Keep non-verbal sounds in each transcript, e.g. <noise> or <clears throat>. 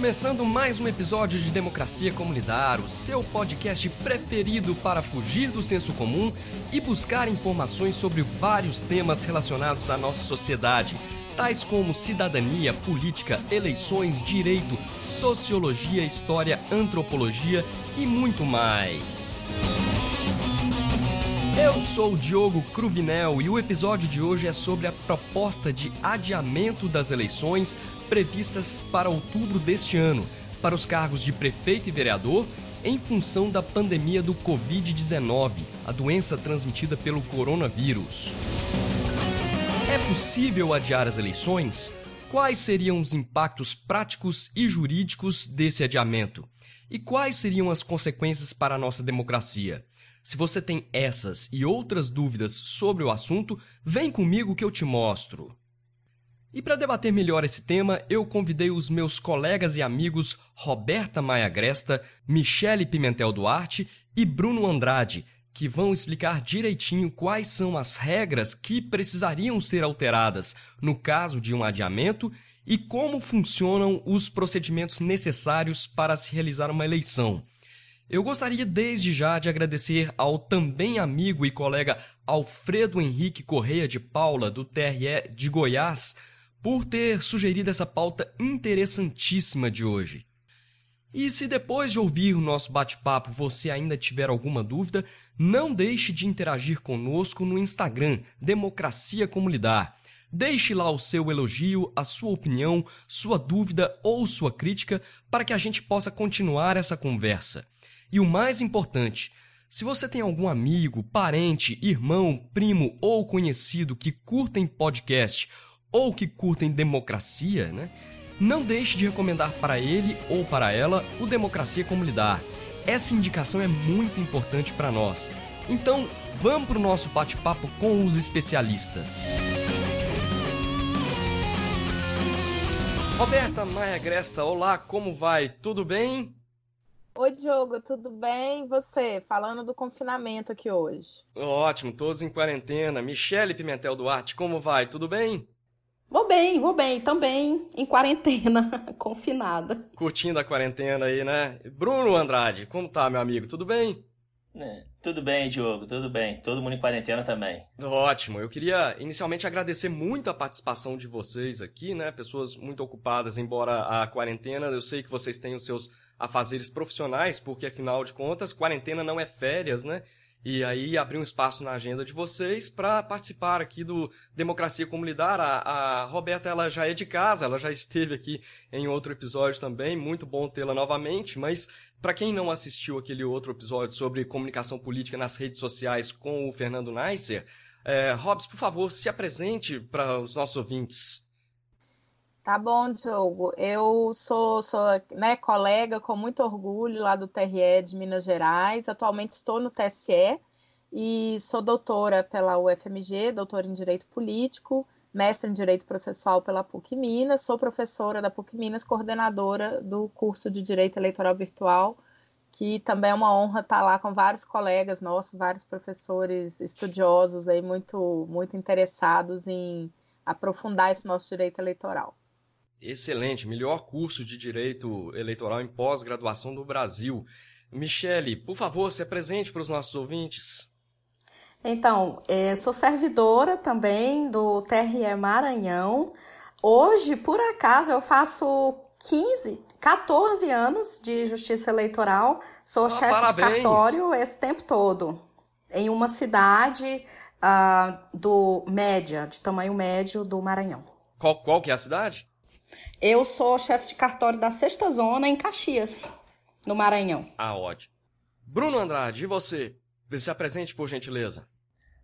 Começando mais um episódio de Democracia Lidar, o seu podcast preferido para fugir do senso comum e buscar informações sobre vários temas relacionados à nossa sociedade, tais como cidadania, política, eleições, direito, sociologia, história, antropologia e muito mais. Eu sou o Diogo Cruvinel e o episódio de hoje é sobre a proposta de adiamento das eleições previstas para outubro deste ano, para os cargos de prefeito e vereador, em função da pandemia do Covid-19, a doença transmitida pelo coronavírus. É possível adiar as eleições? Quais seriam os impactos práticos e jurídicos desse adiamento? E quais seriam as consequências para a nossa democracia? Se você tem essas e outras dúvidas sobre o assunto, vem comigo que eu te mostro. E para debater melhor esse tema, eu convidei os meus colegas e amigos Roberta Maia Gresta, Michele Pimentel Duarte e Bruno Andrade, que vão explicar direitinho quais são as regras que precisariam ser alteradas no caso de um adiamento e como funcionam os procedimentos necessários para se realizar uma eleição. Eu gostaria desde já de agradecer ao também amigo e colega Alfredo Henrique Correia de Paula, do TRE de Goiás, por ter sugerido essa pauta interessantíssima de hoje. E se depois de ouvir o nosso bate-papo você ainda tiver alguma dúvida, não deixe de interagir conosco no Instagram Democracia Como Lidar. Deixe lá o seu elogio, a sua opinião, sua dúvida ou sua crítica para que a gente possa continuar essa conversa. E o mais importante, se você tem algum amigo, parente, irmão, primo ou conhecido que curtem podcast ou que curtem democracia, né? Não deixe de recomendar para ele ou para ela o Democracia Como Lidar. Essa indicação é muito importante para nós. Então, vamos para o nosso bate-papo com os especialistas. Roberta Maia Gresta, olá, como vai? Tudo bem? Oi, Diogo, tudo bem? E você? Falando do confinamento aqui hoje. Ótimo, todos em quarentena. Michele Pimentel Duarte, como vai? Tudo bem? Vou bem, vou bem, também em quarentena, <laughs> confinada. Curtindo a quarentena aí, né? Bruno Andrade, como tá, meu amigo? Tudo bem? É, tudo bem, Diogo, tudo bem. Todo mundo em quarentena também. Ótimo. Eu queria inicialmente agradecer muito a participação de vocês aqui, né? Pessoas muito ocupadas, embora a quarentena, eu sei que vocês têm os seus afazeres profissionais, porque afinal de contas, quarentena não é férias, né? E aí abrir um espaço na agenda de vocês para participar aqui do Democracia Lidar. A, a, Roberta ela já é de casa, ela já esteve aqui em outro episódio também, muito bom tê-la novamente, mas para quem não assistiu aquele outro episódio sobre comunicação política nas redes sociais com o Fernando Neisser, é, Robs, por favor, se apresente para os nossos ouvintes. Tá bom, Diogo. Eu sou, sou né, colega com muito orgulho lá do TRE de Minas Gerais. Atualmente estou no TSE e sou doutora pela UFMG, doutora em Direito Político, mestre em Direito Processual pela PUC Minas. Sou professora da PUC Minas, coordenadora do curso de Direito Eleitoral Virtual, que também é uma honra estar lá com vários colegas nossos, vários professores estudiosos aí muito, muito interessados em aprofundar esse nosso direito eleitoral. Excelente, melhor curso de direito eleitoral em pós-graduação do Brasil. Michele, por favor, se apresente para os nossos ouvintes. Então, é, sou servidora também do TRE Maranhão. Hoje, por acaso, eu faço 15, 14 anos de justiça eleitoral. Sou ah, chefe parabéns. de cartório esse tempo todo. Em uma cidade uh, do média, de tamanho médio do Maranhão. Qual, qual que é a cidade? Eu sou chefe de cartório da sexta zona em Caxias, no Maranhão. Ah, ótimo. Bruno Andrade, e você? Se apresente, por gentileza.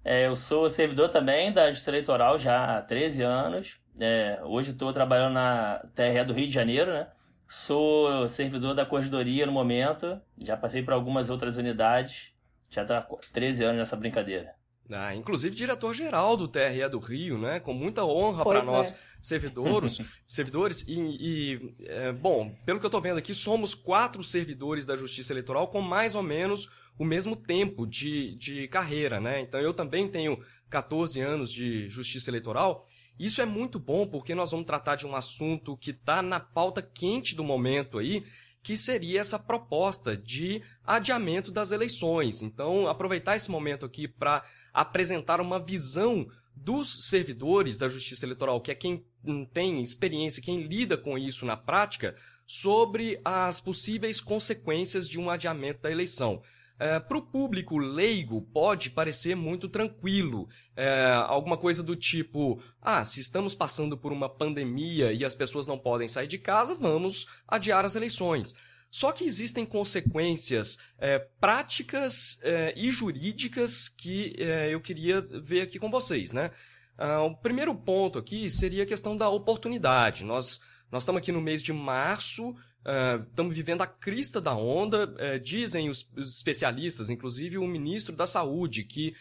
É, eu sou servidor também da Justiça Eleitoral já há 13 anos. É, hoje estou trabalhando na TRE do Rio de Janeiro, né? Sou servidor da Corregedoria no momento. Já passei por algumas outras unidades. Já está 13 anos nessa brincadeira. Ah, inclusive diretor-geral do TRE do Rio, né? Com muita honra para nós é. servidores, <laughs> servidores e, e é, bom, pelo que eu estou vendo aqui, somos quatro servidores da Justiça Eleitoral com mais ou menos o mesmo tempo de, de carreira, né? Então eu também tenho 14 anos de Justiça Eleitoral Isso é muito bom porque nós vamos tratar de um assunto que está na pauta quente do momento aí, que seria essa proposta de adiamento das eleições. Então, aproveitar esse momento aqui para apresentar uma visão dos servidores da Justiça Eleitoral, que é quem tem experiência, quem lida com isso na prática, sobre as possíveis consequências de um adiamento da eleição. É, Para o público leigo, pode parecer muito tranquilo. É, alguma coisa do tipo: ah, se estamos passando por uma pandemia e as pessoas não podem sair de casa, vamos adiar as eleições. Só que existem consequências é, práticas é, e jurídicas que é, eu queria ver aqui com vocês, né? Ah, o primeiro ponto aqui seria a questão da oportunidade. Nós, nós estamos aqui no mês de março, Uh, estamos vivendo a crista da onda, dizem os, os, especialistas, inclusive o ministro da Saúde, que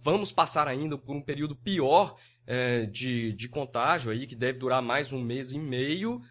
vamos passar ainda por um período pior de, de contágio aí, que deve durar mais um mês e meio,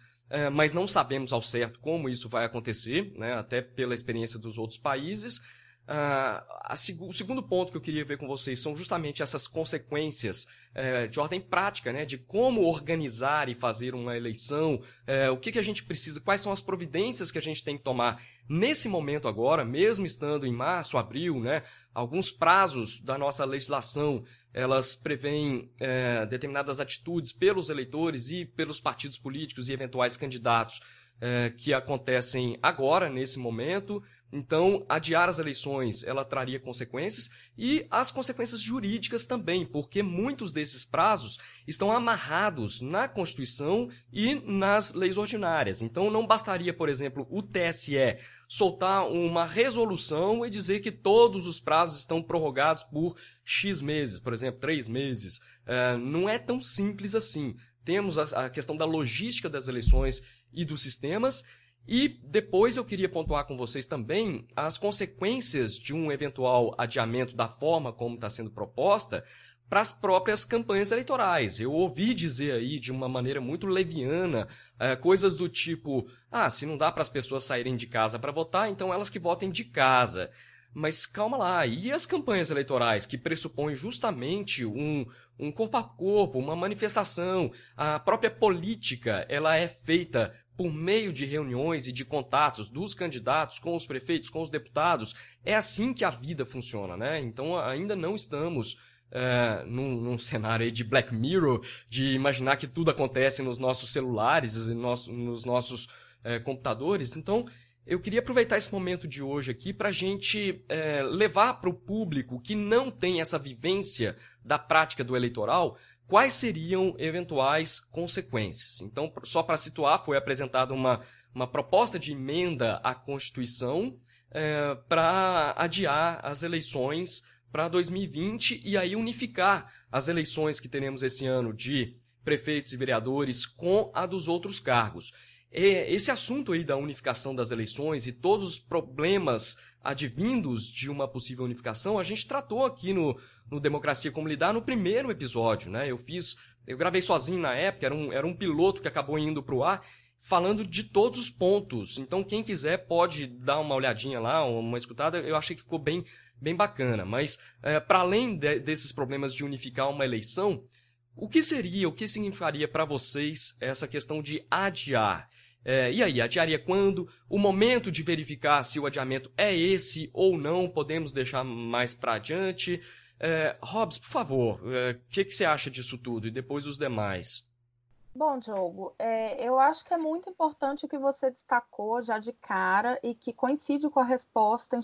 mas não sabemos ao certo como isso vai acontecer, né, até pela experiência dos outros países. Uh, o segundo ponto que eu queria ver com vocês são justamente essas consequências é, de ordem prática, né, de como organizar e fazer uma eleição, é, o que, que a gente precisa, quais são as providências que a gente tem que tomar nesse momento agora, mesmo estando em março, abril, né, alguns prazos da nossa legislação elas prevêem é, determinadas atitudes pelos eleitores e pelos partidos políticos e eventuais candidatos é, que acontecem agora, nesse momento. Então, adiar as eleições, ela traria consequências e as consequências jurídicas também, porque muitos desses prazos estão amarrados na Constituição e nas leis ordinárias. Então, não bastaria, por exemplo, o TSE soltar uma resolução e dizer que todos os prazos estão prorrogados por X meses, por exemplo, três meses. Uh, não é tão simples assim. Temos a, a questão da logística das eleições e dos sistemas e depois eu queria pontuar com vocês também as consequências de um eventual adiamento da forma como está sendo proposta para as próprias campanhas eleitorais. Eu ouvi dizer aí de uma maneira muito leviana é, coisas do tipo: ah, se não dá para as pessoas saírem de casa para votar, então elas que votem de casa. Mas calma lá, e as campanhas eleitorais que pressupõem justamente um, um corpo a corpo, uma manifestação, a própria política, ela é feita por meio de reuniões e de contatos dos candidatos com os prefeitos, com os deputados. É assim que a vida funciona, né? Então ainda não estamos é, num, num, <laughs> cenário de Black Mirror, de imaginar que tudo acontece nos nossos celulares nos, nos nossos é, computadores. Então eu queria aproveitar esse momento de hoje aqui para a gente é, levar para o público que não tem essa vivência da prática do eleitoral quais seriam eventuais consequências. Então, só para situar, foi apresentada uma, uma proposta de emenda à Constituição é, para adiar as eleições para 2020 e aí unificar as eleições que teremos esse ano de prefeitos e vereadores com a dos outros cargos. Esse assunto aí da unificação das eleições e todos os problemas advindos de uma possível unificação, a gente tratou aqui no, no Democracia Como Lidar no primeiro episódio, né? Eu fiz, eu gravei sozinho na época, era um, era um piloto que acabou indo para o ar, falando de todos os pontos. Então, quem quiser pode dar uma olhadinha lá, uma escutada. Eu achei que ficou bem, bem bacana. Mas, é, para além de, desses problemas de unificar uma eleição, o que seria, o que significaria para vocês essa questão de adiar? É, e aí, adiaria quando? O momento de verificar se o adiamento é esse ou não, podemos deixar mais para adiante. É, Hobbs, por favor, o é, que, que você acha disso tudo? E depois os demais. Bom, Diogo, é, eu acho que é muito importante o que você destacou já de cara e que coincide com a resposta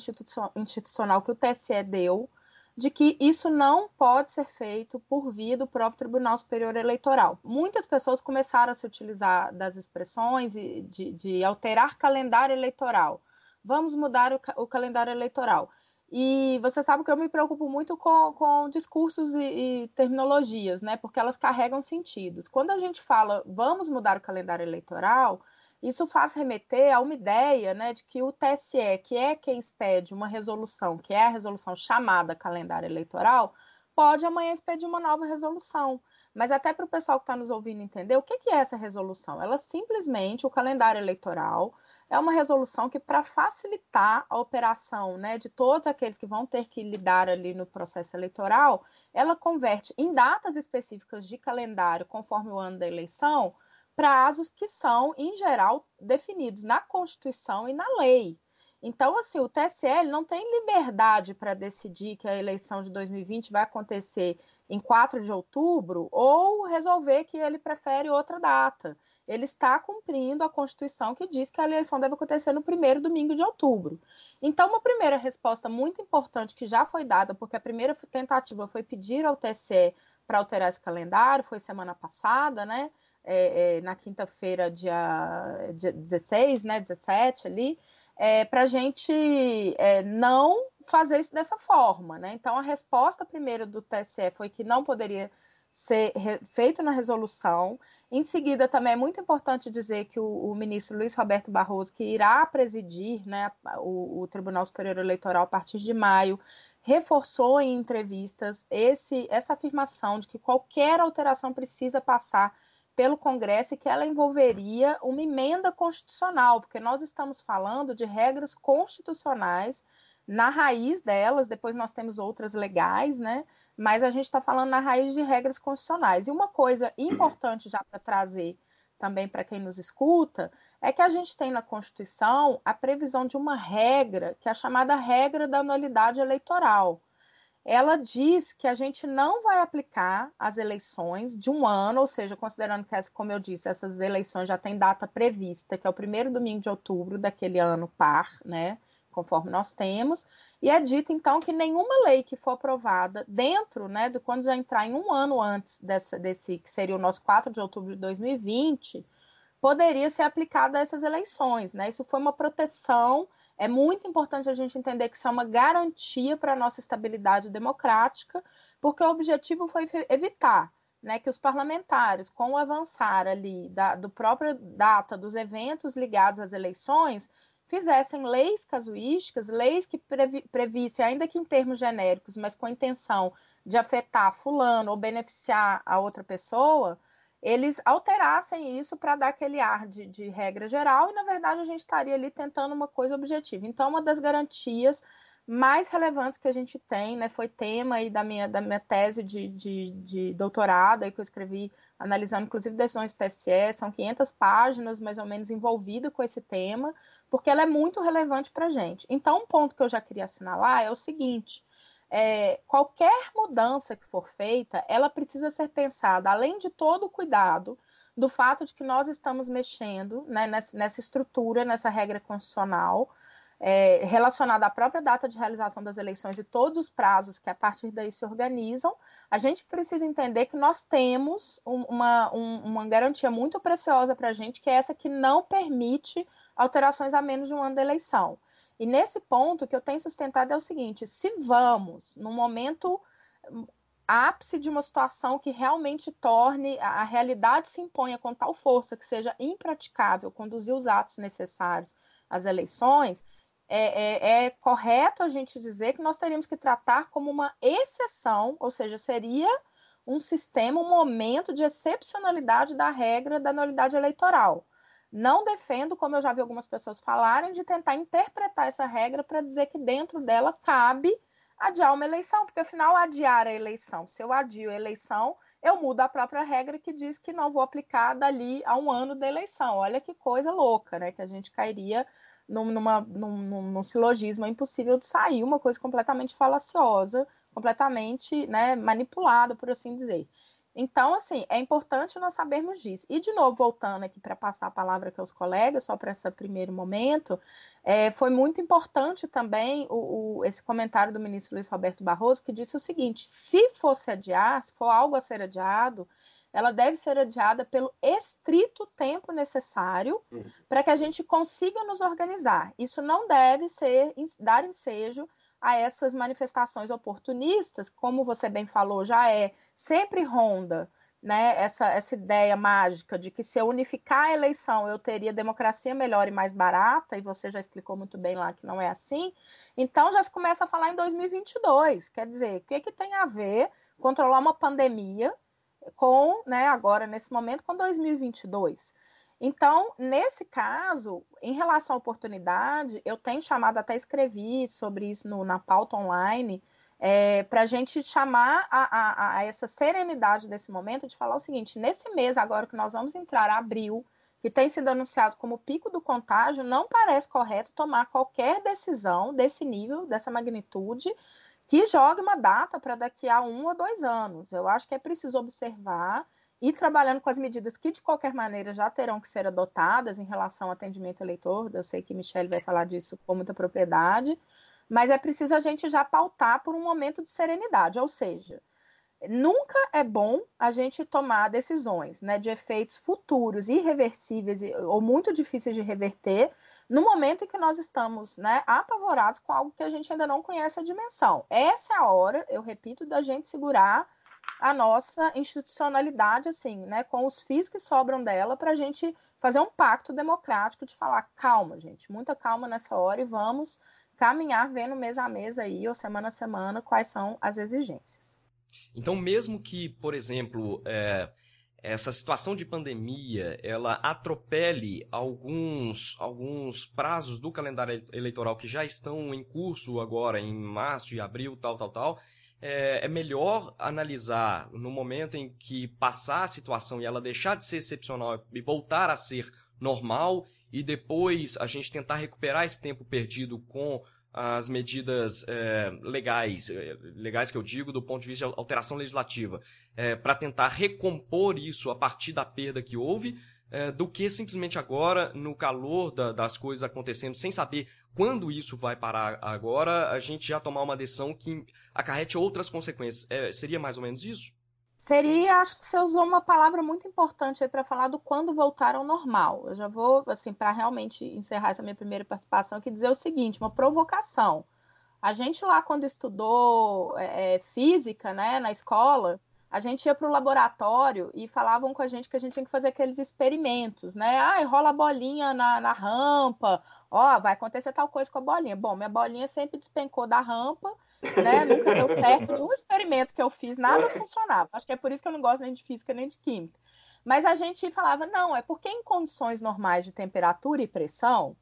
institucional que o TSE deu, de que isso não pode ser feito por via do próprio Tribunal Superior Eleitoral. Muitas pessoas começaram a se utilizar das expressões de, de alterar calendário eleitoral. Vamos mudar o, o calendário eleitoral. E você sabe que eu me preocupo muito com, com discursos e, e, terminologias, né? Porque elas carregam sentidos. Quando a gente fala vamos mudar o calendário eleitoral, isso faz remeter a uma ideia né, de que o TSE, que é quem expede uma resolução, que é a resolução chamada calendário eleitoral, pode amanhã expedir uma nova resolução. Mas até para o pessoal que está nos ouvindo entender, o que, que é essa resolução? Ela simplesmente, o calendário eleitoral, é uma resolução que, para facilitar a operação né, de todos aqueles que vão ter que lidar ali no processo eleitoral, ela converte em datas específicas de calendário, conforme o ano da eleição, prazos que são, em geral, definidos na Constituição e na lei. Então, assim, o TSL não tem liberdade para decidir que a eleição de 2020 vai acontecer em 4 de outubro ou resolver que ele prefere outra data. Ele está cumprindo a Constituição que diz que a eleição deve acontecer no primeiro domingo de outubro. Então, uma primeira resposta muito importante que já foi dada, porque a primeira tentativa foi pedir ao TSE para alterar esse calendário, foi semana passada, né? É, é, na quinta-feira, dia 16, né? 17 ali é, para a gente é, não fazer isso dessa forma, né? Então a resposta primeiro do TSE foi que não poderia ser feito na resolução. Em seguida, também é muito importante dizer que o, o ministro Luiz Roberto Barroso, que irá presidir né, o, o, Tribunal Superior Eleitoral a partir de maio, reforçou em entrevistas esse, essa afirmação de que qualquer alteração precisa passar pelo Congresso e que ela envolveria uma emenda constitucional, porque nós estamos falando de regras constitucionais na raiz delas, depois nós temos outras legais, né? Mas a gente está falando na raiz de regras constitucionais. E uma coisa importante já para trazer também para quem nos escuta é que a gente tem na Constituição a previsão de uma regra, que é a chamada regra da anualidade eleitoral ela diz que a gente não vai aplicar as eleições de um ano, ou seja, considerando que, como eu disse, essas eleições já têm data prevista, que é o primeiro domingo de outubro daquele ano par, né? Conforme nós temos, e é dito então que nenhuma lei que for aprovada dentro, né, de quando já entrar em um ano antes dessa, desse, que seria o nosso 4 de outubro de 2020, poderia ser aplicada a essas eleições, né? Isso foi uma proteção. É muito importante a gente entender que isso é uma garantia para a nossa estabilidade democrática, porque o objetivo foi evitar né, que os parlamentares, com o avançar ali da do própria data dos eventos ligados às eleições, fizessem leis casuísticas, leis que previ, previssem, ainda que em termos genéricos, mas com a intenção de afetar fulano ou beneficiar a outra pessoa, eles alterassem isso para dar aquele ar de, de, regra geral, e na verdade a gente estaria ali tentando uma coisa objetiva. Então, uma das garantias mais relevantes que a gente tem, né, foi tema aí da minha, da minha tese de, de, de doutorado, aí que eu escrevi analisando inclusive decisões do TSE, são 500 páginas mais ou menos envolvido com esse tema, porque ela é muito relevante para a gente. Então, um ponto que eu já queria assinalar é o seguinte, é, qualquer mudança que for feita, ela precisa ser pensada, além de todo o cuidado do fato de que nós estamos mexendo né, nessa, estrutura, nessa regra constitucional, é, relacionada à própria data de realização das eleições e todos os prazos que a partir daí se organizam, a gente precisa entender que nós temos uma, um, uma garantia muito preciosa para a gente, que é essa que não permite alterações a menos de um ano da eleição. E nesse ponto, que eu tenho sustentado é o seguinte: se vamos, no momento hum, ápice de uma situação que realmente torne a realidade se imponha com tal força que seja impraticável conduzir os atos necessários às eleições, é, é, é, correto a gente dizer que nós teríamos que tratar como uma exceção, ou seja, seria um sistema, um momento de excepcionalidade da regra da nulidade eleitoral. Não defendo, como eu já vi algumas pessoas falarem, de tentar interpretar essa regra para dizer que dentro dela cabe adiar uma eleição, porque afinal adiar a eleição, se eu adio a eleição, eu mudo a própria regra que diz que não vou aplicar dali a um ano da eleição. Olha que coisa louca, né? Que a gente cairia num, numa, num, num silogismo impossível de sair, uma coisa completamente falaciosa, completamente né, manipulada, por assim dizer. Então, assim, é importante nós sabermos disso. E, de novo, voltando aqui para passar a palavra aqui aos colegas, só para esse primeiro momento, é, foi muito importante também o, o, esse comentário do ministro Luiz Roberto Barroso, que disse o seguinte: se fosse adiar, se for algo a ser adiado, ela deve ser adiada pelo estrito tempo necessário uhum. para que a gente consiga nos organizar. Isso não deve ser dar ensejo a essas manifestações oportunistas, como você bem falou, já é sempre ronda né, essa, essa ideia mágica de que se eu unificar a eleição eu teria democracia melhor e mais barata, e você já explicou muito bem lá que não é assim, então já se começa a falar em 2022, quer dizer, o que, que tem a ver controlar uma pandemia com, né, agora nesse momento, com 2022? Então, nesse caso, em relação à oportunidade, eu tenho chamado, até escrevi sobre isso no, na pauta online, é, para a gente chamar a, a, a, essa serenidade desse momento de falar o seguinte: nesse mês agora que nós vamos entrar, abril, que tem sido anunciado como pico do contágio, não parece correto tomar qualquer decisão desse nível, dessa magnitude, que jogue uma data para daqui a um ou dois anos. Eu acho que é preciso observar e trabalhando com as medidas que, de qualquer maneira, já terão que ser adotadas em relação ao atendimento eleitor. Eu sei que Michelle vai falar disso com muita propriedade, mas é preciso a gente já pautar por um momento de serenidade, ou seja, nunca é bom a gente tomar decisões né, de efeitos futuros, irreversíveis ou muito difíceis de reverter, no momento em que nós estamos né, apavorados com algo que a gente ainda não conhece a dimensão. Essa é a hora, eu repito, da gente segurar a nossa institucionalidade, assim, né, com os FIIs que sobram dela, para a gente fazer um pacto democrático de falar, calma, gente, muita calma nessa hora e vamos caminhar vendo mês a mês aí, ou semana a semana, quais são as exigências. Então, mesmo que, por exemplo, é, essa situação de pandemia ela atropele alguns, alguns prazos do calendário eleitoral que já estão em curso agora, em março e abril, tal, tal, tal, é, é melhor analisar no momento em que passar a situação e ela deixar de ser excepcional e voltar a ser normal e depois a gente tentar recuperar esse tempo perdido com as medidas é, legais, é, legais que eu digo do ponto de vista de alteração legislativa, é, para tentar recompor isso a partir da perda que houve, é, do que simplesmente agora, no calor da, das coisas acontecendo, sem saber quando isso vai parar agora, a gente já tomar uma decisão que acarrete outras consequências. É, seria mais ou menos isso? Seria, acho que você usou uma palavra muito importante aí para falar do quando voltar ao normal. Eu já vou, assim, para realmente encerrar essa minha primeira participação, aqui dizer o seguinte: uma provocação. A gente lá, quando estudou é, é física, né, na escola, a gente ia para o laboratório e falavam com a gente que a gente tinha que fazer aqueles experimentos, né? Ah, rola a bolinha na, na rampa, ó, vai acontecer tal coisa com a bolinha. Bom, minha bolinha sempre despencou da rampa né? Nunca deu certo. Nenhum <laughs> experimento que eu fiz, nada funcionava. Acho que é por isso que eu não gosto nem de física nem de química. Mas a gente falava, não, é porque em condições normais de temperatura e pressão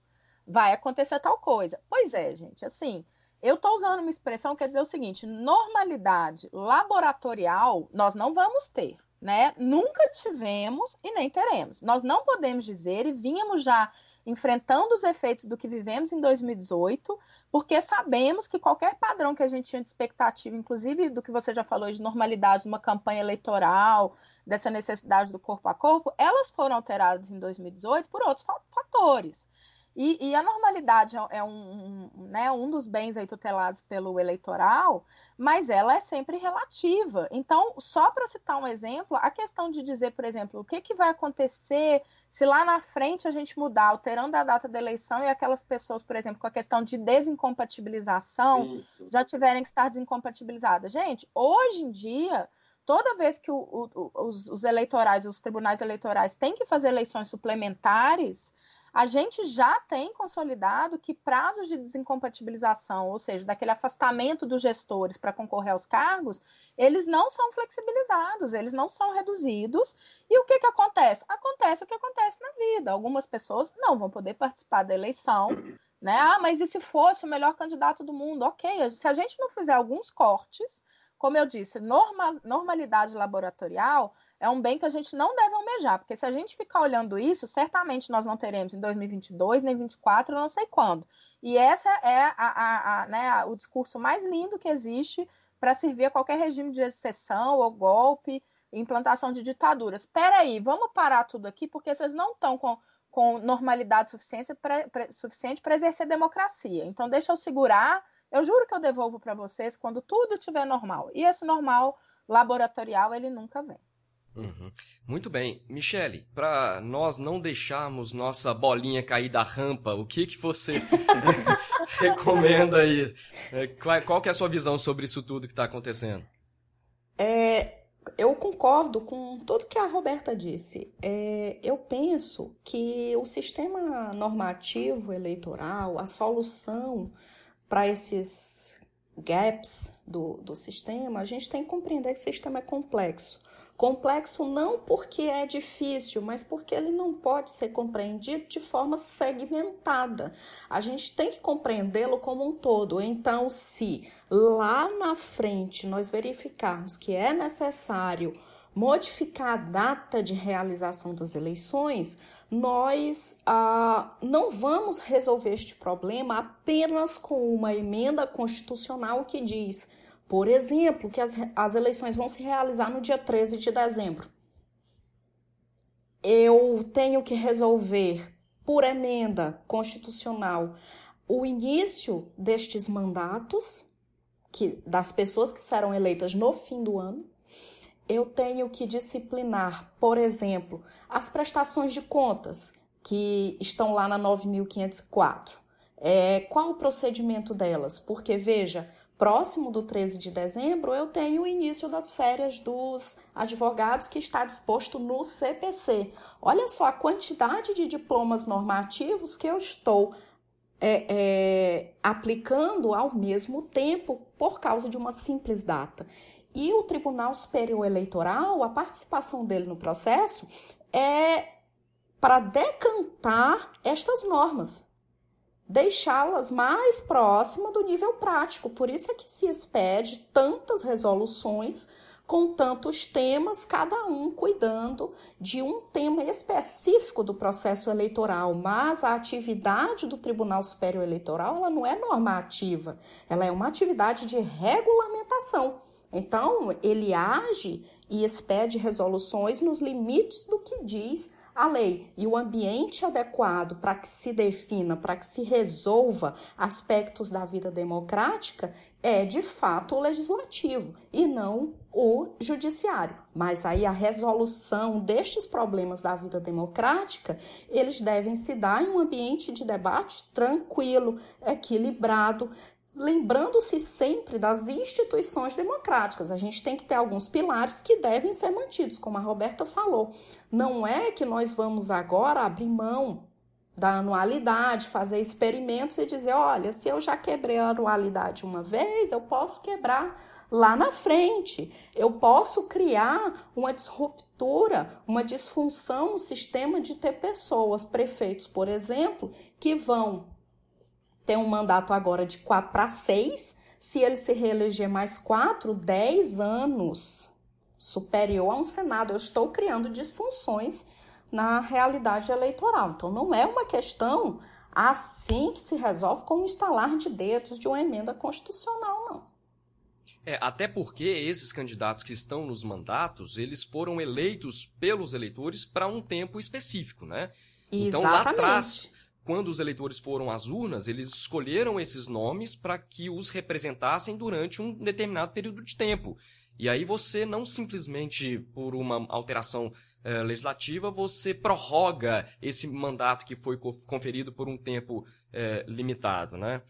vai acontecer tal coisa. Pois é, gente, assim, eu estou usando uma expressão que quer dizer o seguinte: normalidade laboratorial nós não vamos ter, né? Nunca tivemos e nem teremos. Nós não podemos dizer, e vínhamos já enfrentando os efeitos do que vivemos em 2018, porque sabemos que qualquer padrão que a gente tinha de expectativa, inclusive do que você já falou de normalidade numa campanha eleitoral, dessa necessidade do corpo a corpo, elas foram alteradas em 2018 por outros fatores. E, e, a normalidade é, é um, um, né, um dos bens aí tutelados pelo eleitoral, mas ela é sempre relativa. Então, só para citar um exemplo, a questão de dizer, por exemplo, o que, que vai acontecer se lá na frente a gente mudar, alterando a data da eleição e aquelas pessoas, por exemplo, com a questão de desincompatibilização, já tiverem que estar desincompatibilizadas. Gente, hoje em dia, toda vez que o, o, os, os eleitorais, os tribunais eleitorais têm que fazer eleições suplementares, a gente já tem consolidado que prazos de desincompatibilização, ou seja, daquele afastamento dos gestores para concorrer aos cargos, eles não são flexibilizados, eles não são reduzidos. E o que, que acontece? Acontece o que acontece na vida. Algumas pessoas não vão poder participar da eleição, né? Ah, mas e se fosse o melhor candidato do mundo? Ok, se a gente não fizer alguns cortes, como eu disse, norma, normalidade laboratorial, é um bem que a gente não deve almejar, porque se a gente ficar olhando isso, certamente nós não teremos em 2022, nem 2024, não sei quando. E essa é a, a, a, né, o discurso mais lindo que existe para servir a qualquer regime de exceção ou golpe, implantação de ditaduras. Espera aí, vamos parar tudo aqui, porque vocês não estão com, com normalidade suficiente para exercer democracia. Então, deixa eu segurar. Eu juro que eu devolvo para vocês quando tudo estiver normal. E esse normal laboratorial, ele nunca vem. Uhum. Muito bem. Michele, para nós não deixarmos nossa bolinha cair da rampa, o que, que você <laughs> recomenda aí? É, qual, qual que é a sua visão sobre isso tudo que está acontecendo? É, eu concordo com tudo que a Roberta disse. É, eu penso que o sistema normativo eleitoral, a solução para esses gaps do, do sistema, a gente tem que compreender que o sistema é complexo. Complexo não porque é difícil, mas porque ele não pode ser compreendido de forma segmentada. A gente tem que compreendê-lo como um todo. Então, se lá na frente nós verificarmos que é necessário modificar a data de realização das eleições, nós ah, não vamos resolver este problema apenas com uma emenda constitucional que diz, por exemplo, que as, as eleições vão se realizar no dia 13 de dezembro. Eu tenho que resolver, por emenda constitucional, o início destes mandatos que, das pessoas que serão eleitas no fim do ano eu tenho que disciplinar, por exemplo, as prestações de contas que estão lá na 9504. É, qual o procedimento delas? Porque, veja, próximo do 13 de dezembro, eu tenho o início das férias dos advogados que está disposto no CPC. Olha só a quantidade de diplomas normativos que eu estou é, é, aplicando ao mesmo tempo por causa de uma simples data. E o Tribunal Superior Eleitoral, a participação dele no processo é para decantar estas normas, deixá-las mais próximas do nível prático. Por isso é que se expede tantas resoluções com tantos temas, cada um cuidando de um tema específico do processo eleitoral, mas a atividade do Tribunal Superior Eleitoral ela não é normativa, ela é uma atividade de regulamentação. Então, ele age e expede resoluções nos limites do que diz a lei e o ambiente adequado para que se defina, para que se resolva aspectos da vida democrática é de fato o legislativo e não o judiciário. Mas aí a resolução destes problemas da vida democrática, eles devem se dar em um ambiente de debate tranquilo, equilibrado, lembrando-se sempre das instituições democráticas. A gente tem que ter alguns pilares que devem ser mantidos, como a Roberta falou. Não é que nós vamos agora abrir mão da anualidade, fazer experimentos e dizer, olha, se eu já quebrei a anualidade uma vez, eu posso quebrar lá na frente. Eu posso criar uma disruptura, uma disfunção no sistema de ter pessoas, prefeitos, por exemplo, que vão tem um mandato agora de 4 para 6. Se ele se reeleger mais 4, 10 anos superior a um Senado. Eu estou criando disfunções na realidade eleitoral. Então, não é uma questão assim que se resolve com um instalar de dedos de uma emenda constitucional, não. É, até porque esses candidatos que estão nos mandatos, eles foram eleitos pelos eleitores para um tempo específico, né? Exatamente. Então lá atrás quando os eleitores foram às urnas, eles escolheram esses nomes para que os representassem durante um determinado período de tempo. E aí você não simplesmente por uma alteração eh, legislativa, você prorroga esse mandato que foi conferido por um tempo eh, limitado, né?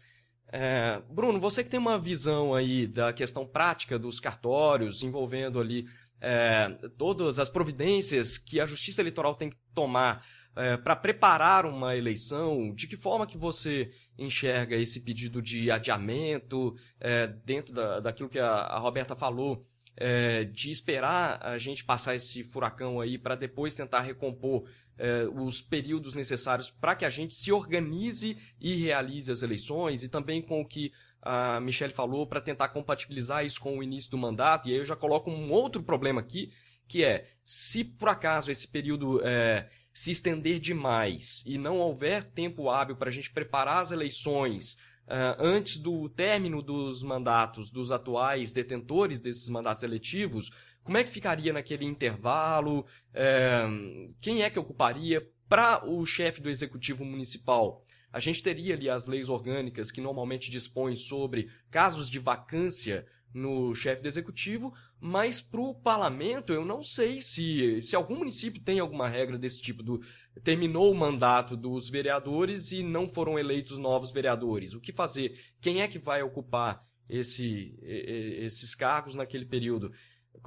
É, Bruno, você que tem uma visão aí da questão prática dos cartórios, envolvendo ali é, todas as providências que a Justiça Eleitoral tem que tomar é, para preparar uma eleição? De que forma que você enxerga esse pedido de adiamento é, dentro da, daquilo que a, a Roberta falou, é, de esperar a gente passar esse furacão aí para depois tentar recompor é, os períodos necessários para que a gente se organize e realize as eleições e também com o que a Michelle falou para tentar compatibilizar isso com o início do mandato. E aí eu já coloco um outro problema aqui, que é se por acaso esse período é, se estender demais e não houver tempo hábil para a gente preparar as eleições uh, antes do término dos mandatos dos atuais detentores desses mandatos eletivos, como é que ficaria naquele intervalo? Uh, quem é que ocuparia para o chefe do executivo municipal? A gente teria ali as leis orgânicas que normalmente dispõem sobre casos de vacância no chefe do executivo, mas para o parlamento eu não sei se, se algum município tem alguma regra desse tipo do terminou o mandato dos vereadores e não foram eleitos novos vereadores. O que fazer? Quem é que vai ocupar esse, esses cargos naquele período?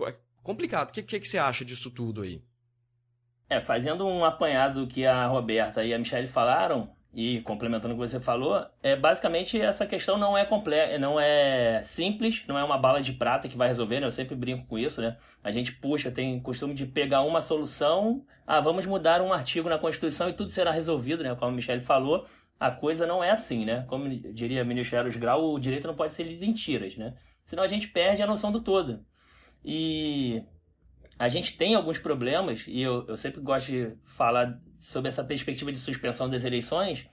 É complicado. O que, que, que você acha disso tudo aí? É, fazendo um apanhado do que a Roberta e a Michelle falaram, e complementando o que você falou, é basicamente essa questão não é complexa, não é simples, não é uma bala de prata que vai resolver, né? Eu sempre brinco com isso, né? A gente puxa, tem costume de pegar uma solução, ah, vamos mudar um artigo na Constituição e tudo será resolvido, né? Como a Michelle falou, a coisa não é assim, né? Como diria o ministro Eros Grau, o direito não pode ser lido em tiras, né? Senão a gente perde a noção do todo. E a gente tem alguns problemas, e eu, eu sempre gosto de falar sobre essa perspectiva de suspensão das eleições,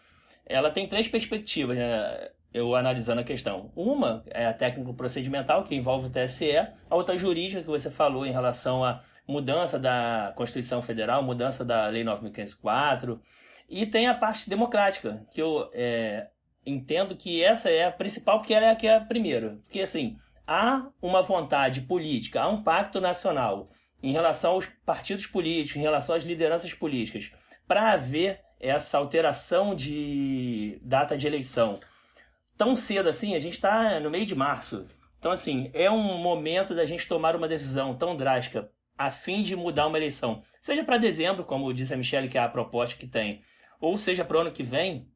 ela tem três perspectivas, né? eu analisando a questão. Uma é a técnico-procedimental, que envolve o TSE, a outra jurídica, que você falou em relação à mudança da Constituição Federal, mudança da Lei 9.504, e tem a parte democrática, que eu é, entendo que essa é a principal, porque ela é a que é a primeira. Porque, assim, há uma vontade política, há um pacto nacional em relação aos partidos políticos, em relação às lideranças políticas, para haver essa alteração de data de eleição tão cedo assim, a gente está no meio de março. Então, assim, é um momento da gente tomar uma decisão tão drástica a fim de mudar uma eleição. Seja para dezembro, como disse a Michelle, que é a proposta que tem, ou seja para o ano que vem,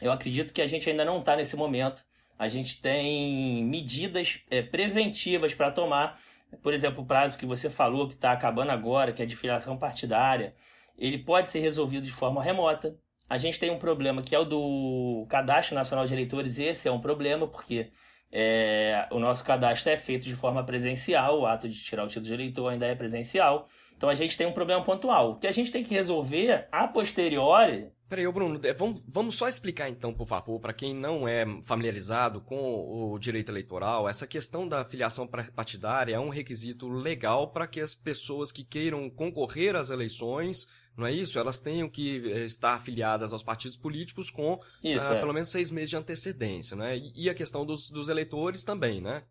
eu acredito que a gente ainda não está nesse momento. A gente tem medidas é, preventivas para tomar. Por exemplo, o prazo que você falou, que está acabando agora, que é de filiação partidária ele pode ser resolvido de forma remota. A gente tem um problema que é o do Cadastro Nacional de Eleitores, esse é um problema, porque é, o nosso cadastro é feito de forma presencial, o ato de tirar o título de eleitor ainda é presencial. Então a gente tem um problema pontual. Que a gente tem que resolver a posteriori. Peraí, Bruno, é, vamos só explicar então, por favor, para quem não é familiarizado com o direito eleitoral, essa questão da filiação partidária é um requisito legal para que as pessoas que queiram concorrer às eleições não é isso? Elas tenham que eh, estar afiliadas aos partidos políticos com isso, uh, é. pelo menos seis meses de antecedência, né? E, a questão dos, dos eleitores também, né?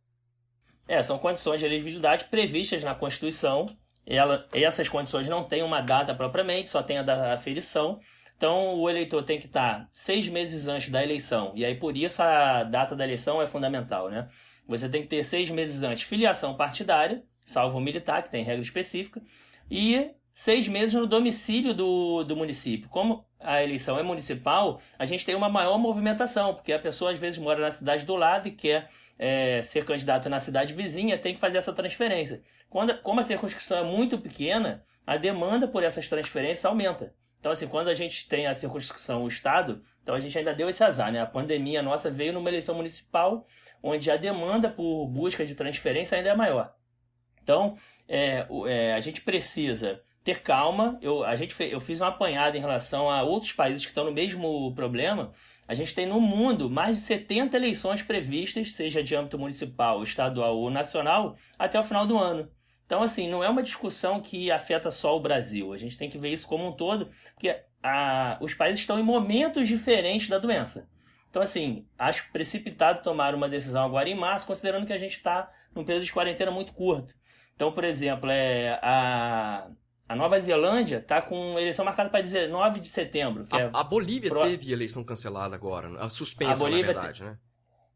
É, são condições de elegibilidade previstas na Constituição. Ela, essas condições não têm uma data propriamente, só tem a da aferição. Então, o eleitor tem que estar seis meses antes da eleição. E aí, por isso, a data da eleição é fundamental, né? Você tem que ter seis meses antes filiação partidária, salvo o militar, que tem regra específica, e seis meses no domicílio do, do município. Como a eleição é municipal, a gente tem uma maior movimentação, porque a pessoa às vezes mora na cidade do lado e quer é, ser candidato na cidade vizinha, tem que fazer essa transferência. Quando, como a circunscrição é muito pequena, a demanda por essas transferências aumenta. Então, assim, quando a gente tem a circunscrição, o Estado, então a gente ainda deu esse azar, né? A pandemia nossa veio numa eleição municipal, onde a demanda por busca de transferência ainda é maior. Então, é, é, a gente precisa ter calma. Eu, a gente fez, eu fiz uma apanhada em relação a outros países que estão no mesmo problema. A gente tem no mundo mais de 70 eleições previstas, seja de âmbito municipal, estadual ou nacional, até o final do ano. Então, assim, não é uma discussão que afeta só o Brasil. A gente tem que ver isso como um todo, porque a, os países estão em momentos diferentes da doença. Então, assim, acho precipitado tomar uma decisão agora em março, considerando que a gente está num período de quarentena muito curto. Então, por exemplo, é, a, a Nova Zelândia está com eleição marcada para 19 de setembro. A, é a, Bolívia pro... teve eleição cancelada agora, a suspensa, a na verdade, te... né?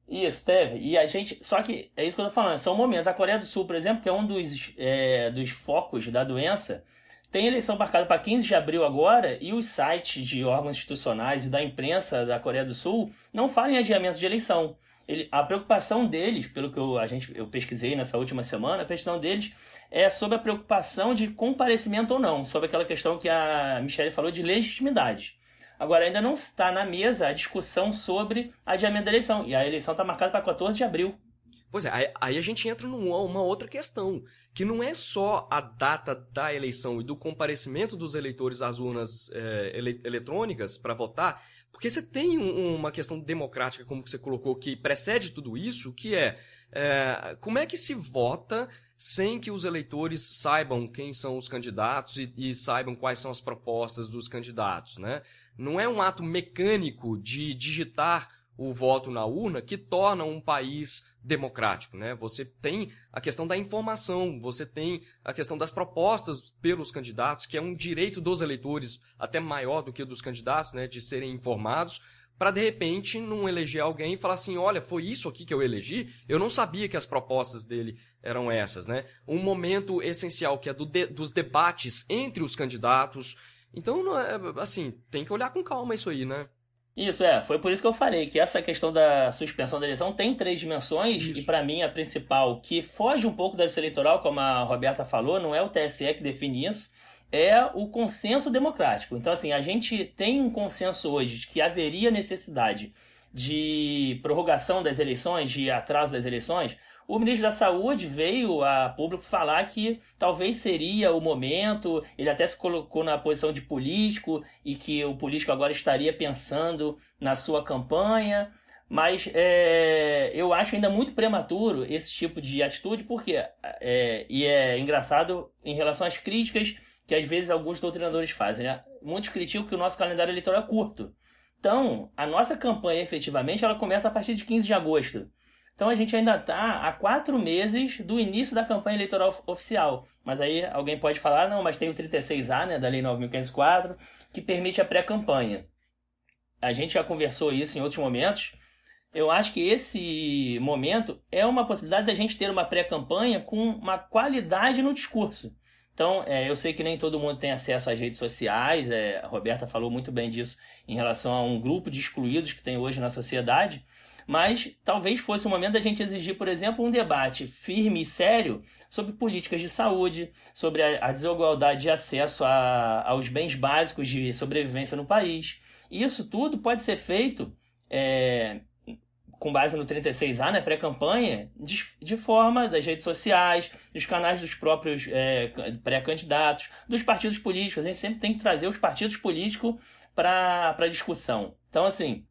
Isso, teve. E a gente. Só que é isso que eu tô falando, são momentos. A Coreia do Sul, por exemplo, que é um dos, é, dos focos da doença, tem eleição marcada para 15 de abril agora, e os sites de órgãos institucionais e da imprensa da Coreia do Sul não falam em adiamento de eleição. Ele, a preocupação deles, pelo que eu, a gente, eu pesquisei nessa última semana, a questão deles é sobre a preocupação de comparecimento ou não, sobre aquela questão que a Michelle falou de legitimidade. Agora, ainda não está na mesa a discussão sobre adiamento da eleição, e a eleição está marcada para 14 de abril. Pois é, aí a gente entra numa outra questão, que não é só a data da eleição e do comparecimento dos eleitores às urnas é, ele, eletrônicas para votar, porque você tem um, uma questão democrática, como você colocou, que precede tudo isso, que é, é como é que se vota sem que os eleitores saibam quem são os candidatos e, e, saibam quais são as propostas dos candidatos, né? Não é um ato mecânico de digitar o voto na urna que torna um país democrático, né? Você tem a questão da informação, você tem a questão das propostas pelos candidatos, que é um direito dos eleitores até maior do que dos candidatos, né, de serem informados para de repente não eleger alguém e falar assim, olha, foi isso aqui que eu elegi, eu não sabia que as propostas dele eram essas, né? Um momento essencial que é do de, dos debates entre os candidatos. Então, é, assim, tem que olhar com calma isso aí, né? Isso, é. Foi por isso que eu falei que essa questão da suspensão da eleição tem três dimensões isso. e, para mim, a principal, que foge um pouco da justiça eleitoral, como a Roberta falou, não é o TSE que define isso, é o consenso democrático. Então, assim, a gente tem um consenso hoje de que haveria necessidade de prorrogação das eleições, de atraso das eleições, o ministro da Saúde veio a público falar que talvez seria o momento, ele até se colocou na posição de político e que o político agora estaria pensando na sua campanha. Mas é, eu acho ainda muito prematuro esse tipo de atitude, porque é, e é engraçado em relação às críticas que às vezes alguns doutrinadores fazem. Né? Muitos criticam que o nosso calendário eleitoral é curto. Então, a nossa campanha efetivamente ela começa a partir de 15 de agosto. Então a gente ainda está há quatro meses do início da campanha eleitoral oficial. Mas aí alguém pode falar, não, mas tem o 36A, né, da Lei 9.504, que permite a pré-campanha. A gente já conversou isso em outros momentos. Eu acho que esse momento é uma possibilidade da gente ter uma pré-campanha com uma qualidade no discurso. Então, é, eu sei que nem todo mundo tem acesso às redes sociais, é, a Roberta falou muito bem disso em relação a um grupo de excluídos que tem hoje na sociedade. Mas talvez fosse o momento da gente exigir, por exemplo, um debate firme e sério sobre políticas de saúde, sobre a, desigualdade de acesso a, aos bens básicos de sobrevivência no país. E isso tudo pode ser feito é, com base no 36A, né, pré-campanha, de, de, forma das redes sociais, dos canais dos próprios é, pré-candidatos, dos partidos políticos. A gente sempre tem que trazer os partidos políticos para a discussão. Então, assim,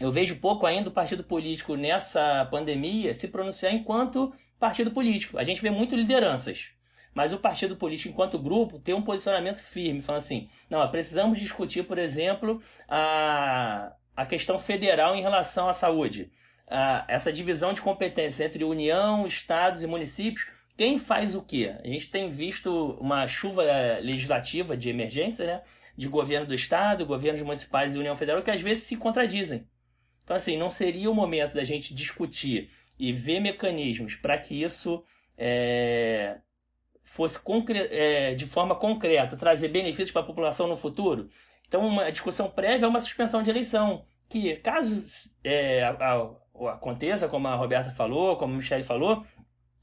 eu vejo pouco ainda o partido político nessa pandemia se pronunciar enquanto partido político. A gente vê muito lideranças. Mas o partido político, enquanto grupo, tem um posicionamento firme, falando assim: não, precisamos discutir, por exemplo, a, a questão federal em relação à saúde. A, essa divisão de competências entre União, Estados e municípios. Quem faz o quê? A gente tem visto uma chuva legislativa de emergência, né? De governo do Estado, governos municipais e União Federal, que às vezes se contradizem. Então, assim, não seria o momento da gente discutir e ver mecanismos para que isso é, fosse é, de forma concreta, trazer benefícios para a população no futuro? Então, uma discussão prévia é uma suspensão de eleição, que caso é, a, a, aconteça, como a Roberta falou, como a Michelle falou,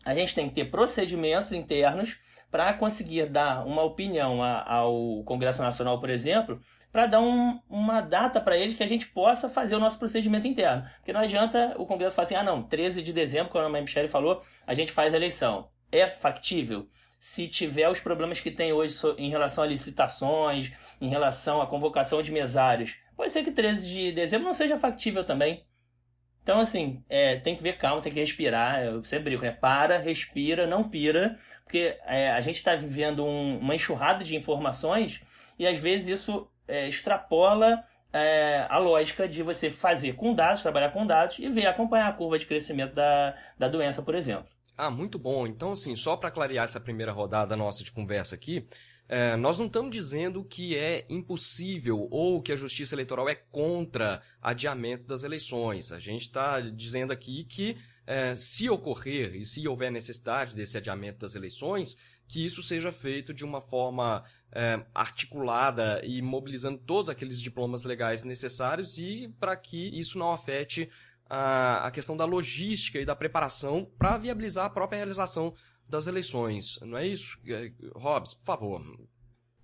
a gente tem que ter procedimentos internos para conseguir dar uma opinião ao Congresso Nacional, por exemplo, para dar um, uma data para eles que a gente possa fazer o nosso procedimento interno. Porque não adianta o Congresso falar assim, ah não, 13 de dezembro, como a Michelle falou, a gente faz a eleição. É factível? Se tiver os problemas que tem hoje em relação a licitações, em relação à convocação de mesários, pode ser que 13 de dezembro não seja factível também. Então, assim, é, tem que ver calma, tem que respirar. Eu sempre brinco, né? Para, respira, não pira, porque é, a gente está vivendo um, uma enxurrada de informações e às vezes isso é, extrapola é, a lógica de você fazer com dados, trabalhar com dados e ver, acompanhar a curva de crescimento da, da doença, por exemplo. Ah, muito bom. Então, assim, só para clarear essa primeira rodada nossa de conversa aqui, é, nós não estamos dizendo que é impossível ou que a justiça eleitoral é contra adiamento das eleições. A gente está dizendo aqui que é, se ocorrer e se houver necessidade desse adiamento das eleições, que isso seja feito de uma forma é, articulada e mobilizando todos aqueles diplomas legais necessários e para que isso não afete a, a questão da logística e da preparação para viabilizar a própria realização das eleições. Não é isso? É, Hobbs, por favor.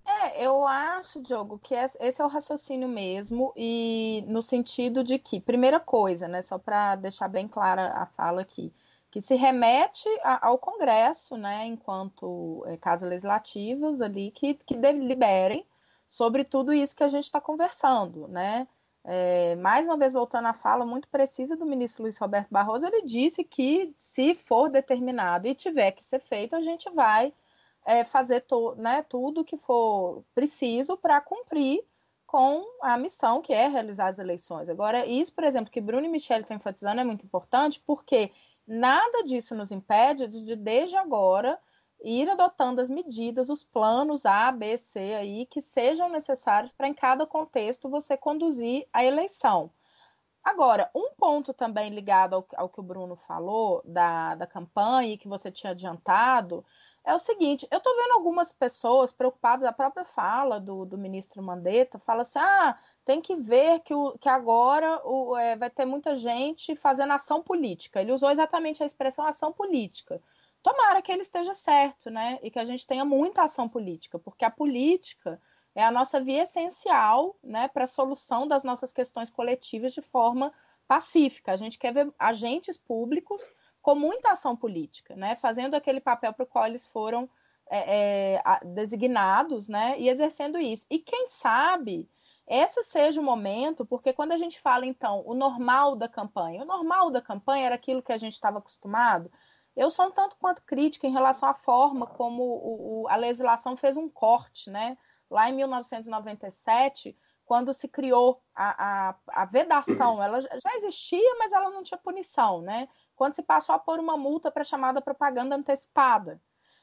É, eu acho, Diogo, que esse é o raciocínio mesmo, e no sentido de que, primeira coisa, né, só para deixar bem clara a fala aqui, que se remete a, ao Congresso, né, enquanto é, casas legislativas ali, que, que deliberem sobre tudo isso que a gente está conversando, né? É, mais uma vez, voltando à fala muito precisa do ministro Luiz Roberto Barroso, ele disse que, se for determinado e tiver que ser feito, a gente vai é, fazer to, né, tudo que for preciso para cumprir com a missão que é realizar as eleições. Agora, isso, por exemplo, que Bruno e Michele estão enfatizando é muito importante, porque Nada disso nos impede de, desde agora, ir adotando as medidas, os planos A, B, C aí, que sejam necessários para, em cada contexto, você conduzir a eleição. Agora, um ponto também ligado ao, ao que o Bruno falou da, da campanha e que você tinha adiantado é o seguinte: eu estou vendo algumas pessoas preocupadas, a própria fala do, do ministro Mandetta fala assim: ah, tem que ver que, o, que agora o, é, vai ter muita gente fazendo ação política. Ele usou exatamente a expressão ação política. Tomara que ele esteja certo, né? E que a gente tenha muita ação política, porque a política é a nossa via essencial né, para a solução das nossas questões coletivas de forma pacífica. A gente quer ver agentes públicos com muita ação política, né, fazendo aquele papel para o qual eles foram é, é, designados né, e exercendo isso. E quem sabe esse seja o momento, porque quando a gente fala, então, o normal da campanha, o normal da campanha era aquilo que a gente estava acostumado. Eu sou um tanto quanto crítica em relação à forma como o, o, a legislação fez um corte, né? lá em 1997, quando se criou a, a, a, vedação, <clears throat> ela já existia, mas ela não tinha punição, né? Quando se passou a pôr uma multa para chamada propaganda antecipada.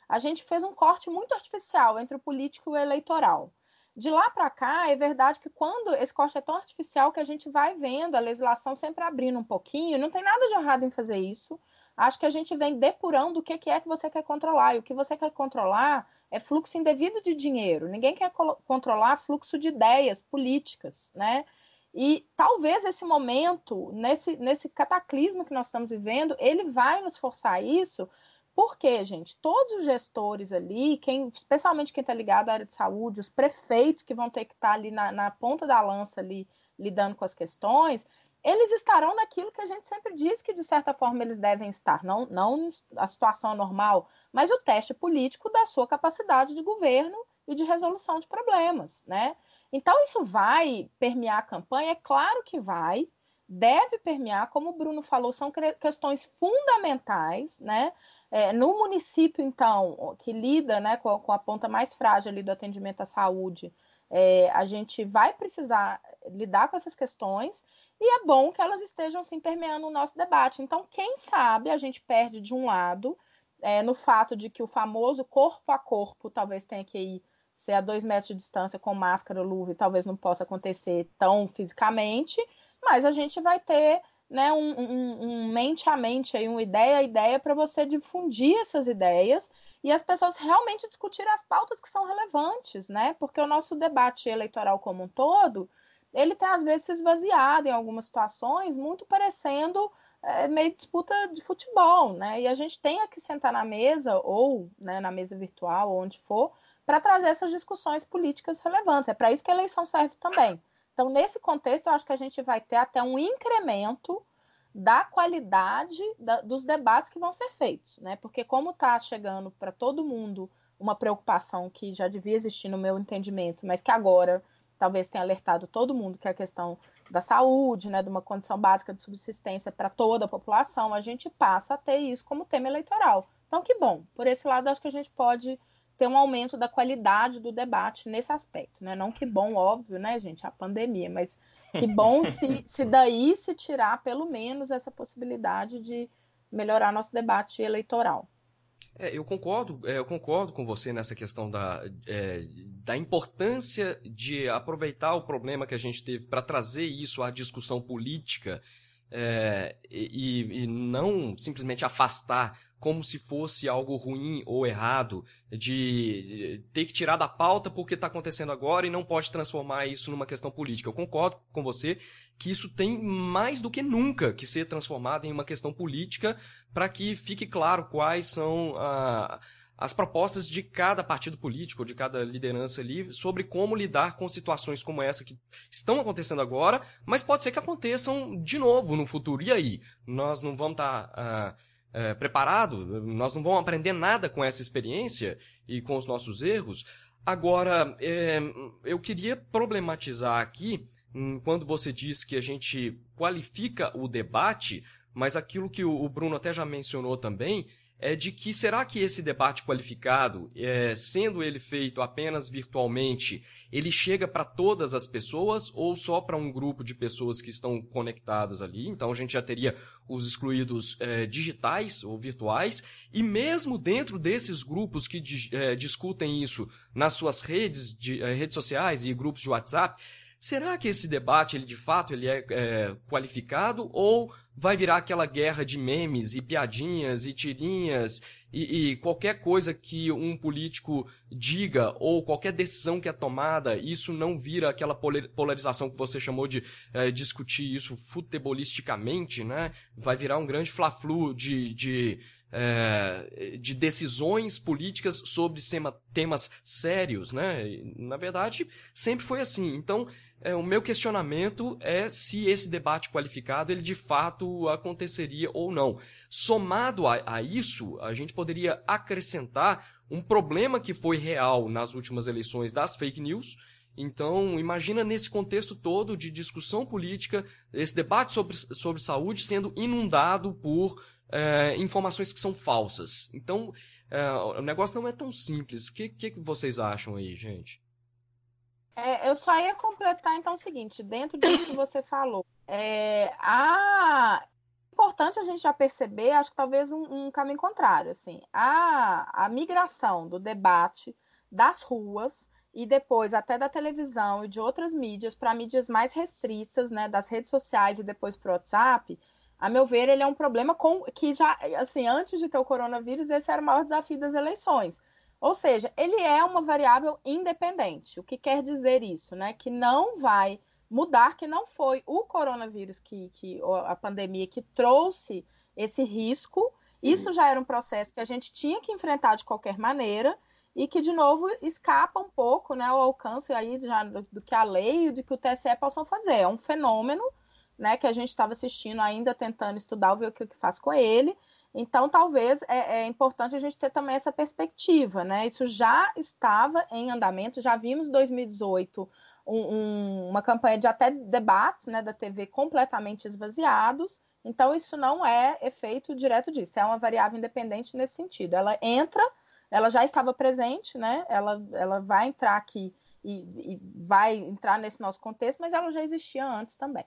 A gente fez um corte muito artificial entre o político e o eleitoral. De lá para cá, é verdade que quando esse corte é tão artificial que a gente vai vendo a legislação sempre abrindo um pouquinho, não tem nada de errado em fazer isso. Acho que a gente vem depurando o que é que você quer controlar. E o que você quer controlar é fluxo indevido de dinheiro. Ninguém quer controlar fluxo de ideias políticas, né? E talvez esse momento, nesse, nesse cataclismo que nós estamos vivendo, ele vai nos forçar isso, porque, gente, todos os gestores ali, quem, especialmente quem está ligado à área de saúde, os prefeitos que vão ter que estar tá ali na, na ponta da lança ali, lidando com as questões, eles estarão naquilo que a gente sempre diz que, de certa forma, eles devem estar, não, não a situação normal, mas o teste político da sua capacidade de governo e de resolução de problemas, né? Então, isso vai permear a campanha? É claro que vai, deve permear, como o Bruno falou, são questões fundamentais, né? É, no município, então, que lida né, com, com a ponta mais frágil ali do atendimento à saúde, é, a gente vai precisar lidar com essas questões e é bom que elas estejam sim permeando o nosso debate. Então, quem sabe a gente perde de um lado é, no fato de que o famoso corpo a corpo talvez tenha que ir ser a dois metros de distância com máscara, luva, e talvez não possa acontecer tão fisicamente, mas a gente vai ter né, um, um, um mente a mente, aí, uma ideia a ideia para você difundir essas ideias e as pessoas realmente discutirem as pautas que são relevantes, né? Porque o nosso debate eleitoral como um todo, ele tem às vezes se esvaziado em algumas situações, muito parecendo é, meio disputa de futebol, né? E a gente tem que sentar na mesa, ou né, na mesa virtual, ou onde for, para trazer essas discussões políticas relevantes. É para isso que a eleição serve também. Então, nesse contexto, eu acho que a gente vai ter até um incremento da qualidade da, dos debates que vão ser feitos, né? Porque como está chegando para todo mundo uma preocupação que já devia existir no meu entendimento, mas que agora talvez tenha alertado todo mundo, que é a questão da saúde, né, de uma condição básica de subsistência para toda a população, a gente passa a ter isso como tema eleitoral. Então, que bom. Por esse lado, acho que a gente pode ter um aumento da qualidade do debate nesse aspecto, né? Não que bom, óbvio, né, gente, a pandemia, mas que bom <laughs> se, se daí se tirar pelo menos essa possibilidade de melhorar nosso debate eleitoral. É, eu concordo, é, eu concordo com você nessa questão da, é, da importância de aproveitar o problema que a gente teve para trazer isso à discussão política é, e, e, não simplesmente afastar como se fosse algo ruim ou errado, de ter que tirar da pauta porque está acontecendo agora e não pode transformar isso numa questão política. Eu concordo com você que isso tem mais do que nunca que ser transformado em uma questão política para que fique claro quais são ah, as propostas de cada partido político, de cada liderança ali, sobre como lidar com situações como essa que estão acontecendo agora, mas pode ser que aconteçam de novo no futuro. E aí? Nós não vamos estar. Tá, preparado, nós não vamos aprender nada com essa experiência e com os nossos erros. Agora, é, eu queria problematizar aqui, hum, quando você diz que a gente qualifica o debate, mas aquilo que o Bruno até já mencionou também, é de que será que esse debate qualificado, é, sendo ele feito apenas virtualmente, ele chega para todas as pessoas ou só para um grupo de pessoas que estão conectadas ali? Então a gente já teria os excluídos é, digitais ou virtuais e mesmo dentro desses grupos que é, discutem isso nas suas redes, de, é, redes sociais e grupos de WhatsApp, Será que esse debate, ele de fato, ele é, é, qualificado ou vai virar aquela guerra de memes e piadinhas e tirinhas e, e, qualquer coisa que um político diga ou qualquer decisão que é tomada, isso não vira aquela polarização que você chamou de é, discutir isso futebolisticamente, né? Vai virar um grande fla-flu de, de é, de decisões políticas sobre temas sérios, né? Na verdade, sempre foi assim. Então, é, o meu questionamento é se esse debate qualificado ele de fato aconteceria ou não. Somado a, a isso, a gente poderia acrescentar um problema que foi real nas últimas eleições das fake news. Então, imagina nesse contexto todo de discussão política, esse debate sobre, sobre saúde sendo inundado por é, informações que são falsas. Então, é, o negócio não é tão simples. O que, que, vocês acham aí, gente? É, eu só ia completar então o seguinte, dentro disso que você falou, é a... importante a gente já perceber, acho que talvez um, um caminho contrário, assim, a, a migração do debate das ruas e depois até da televisão e de outras mídias para mídias mais restritas, né, das redes sociais e depois para o WhatsApp, a meu ver, ele é um problema com que já, assim, antes de ter o coronavírus, esse era o maior desafio das eleições ou seja, ele é uma variável independente. O que quer dizer isso, né? Que não vai mudar, que não foi o coronavírus que, que a pandemia que trouxe esse risco. Isso já era um processo que a gente tinha que enfrentar de qualquer maneira e que, de novo, escapa um pouco né, ao alcance aí já do, do que a lei e do que o TSE possam fazer. É um fenômeno né, que a gente estava assistindo ainda, tentando estudar, ver o que, o que faz com ele, então, talvez é, é, importante a gente ter também essa perspectiva, né? Isso já estava em andamento, já vimos em 2018 um, um, uma campanha de até debates né, da TV completamente esvaziados. Então, isso não é efeito direto disso, é uma variável independente nesse sentido. Ela entra, ela já estava presente, né? Ela, ela vai entrar aqui e, e vai entrar nesse nosso contexto, mas ela já existia antes também.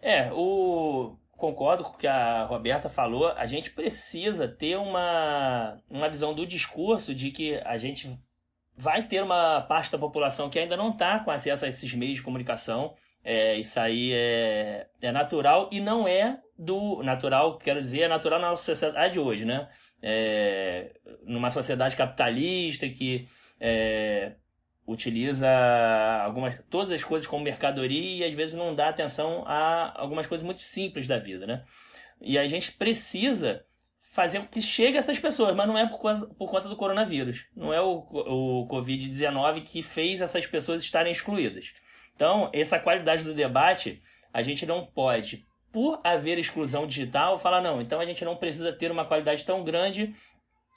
É, o concordo com o que a Roberta falou, a gente precisa ter uma, uma visão do discurso de que a gente vai ter uma parte da população que ainda não está com acesso a esses meios de comunicação. É, isso aí é, é natural e não é do natural, quero dizer, é natural na sociedade hoje, né? É, numa sociedade capitalista que é, utiliza algumas todas as coisas como mercadoria e às vezes não dá atenção a algumas coisas muito simples da vida, né? E a gente precisa fazer com que chegue a essas pessoas, mas não é por conta, por conta do coronavírus. Não é o, o Covid-19 que fez essas pessoas estarem excluídas. Então, essa qualidade do debate, a gente não pode, por haver exclusão digital, falar, não, então a gente não precisa ter uma qualidade tão grande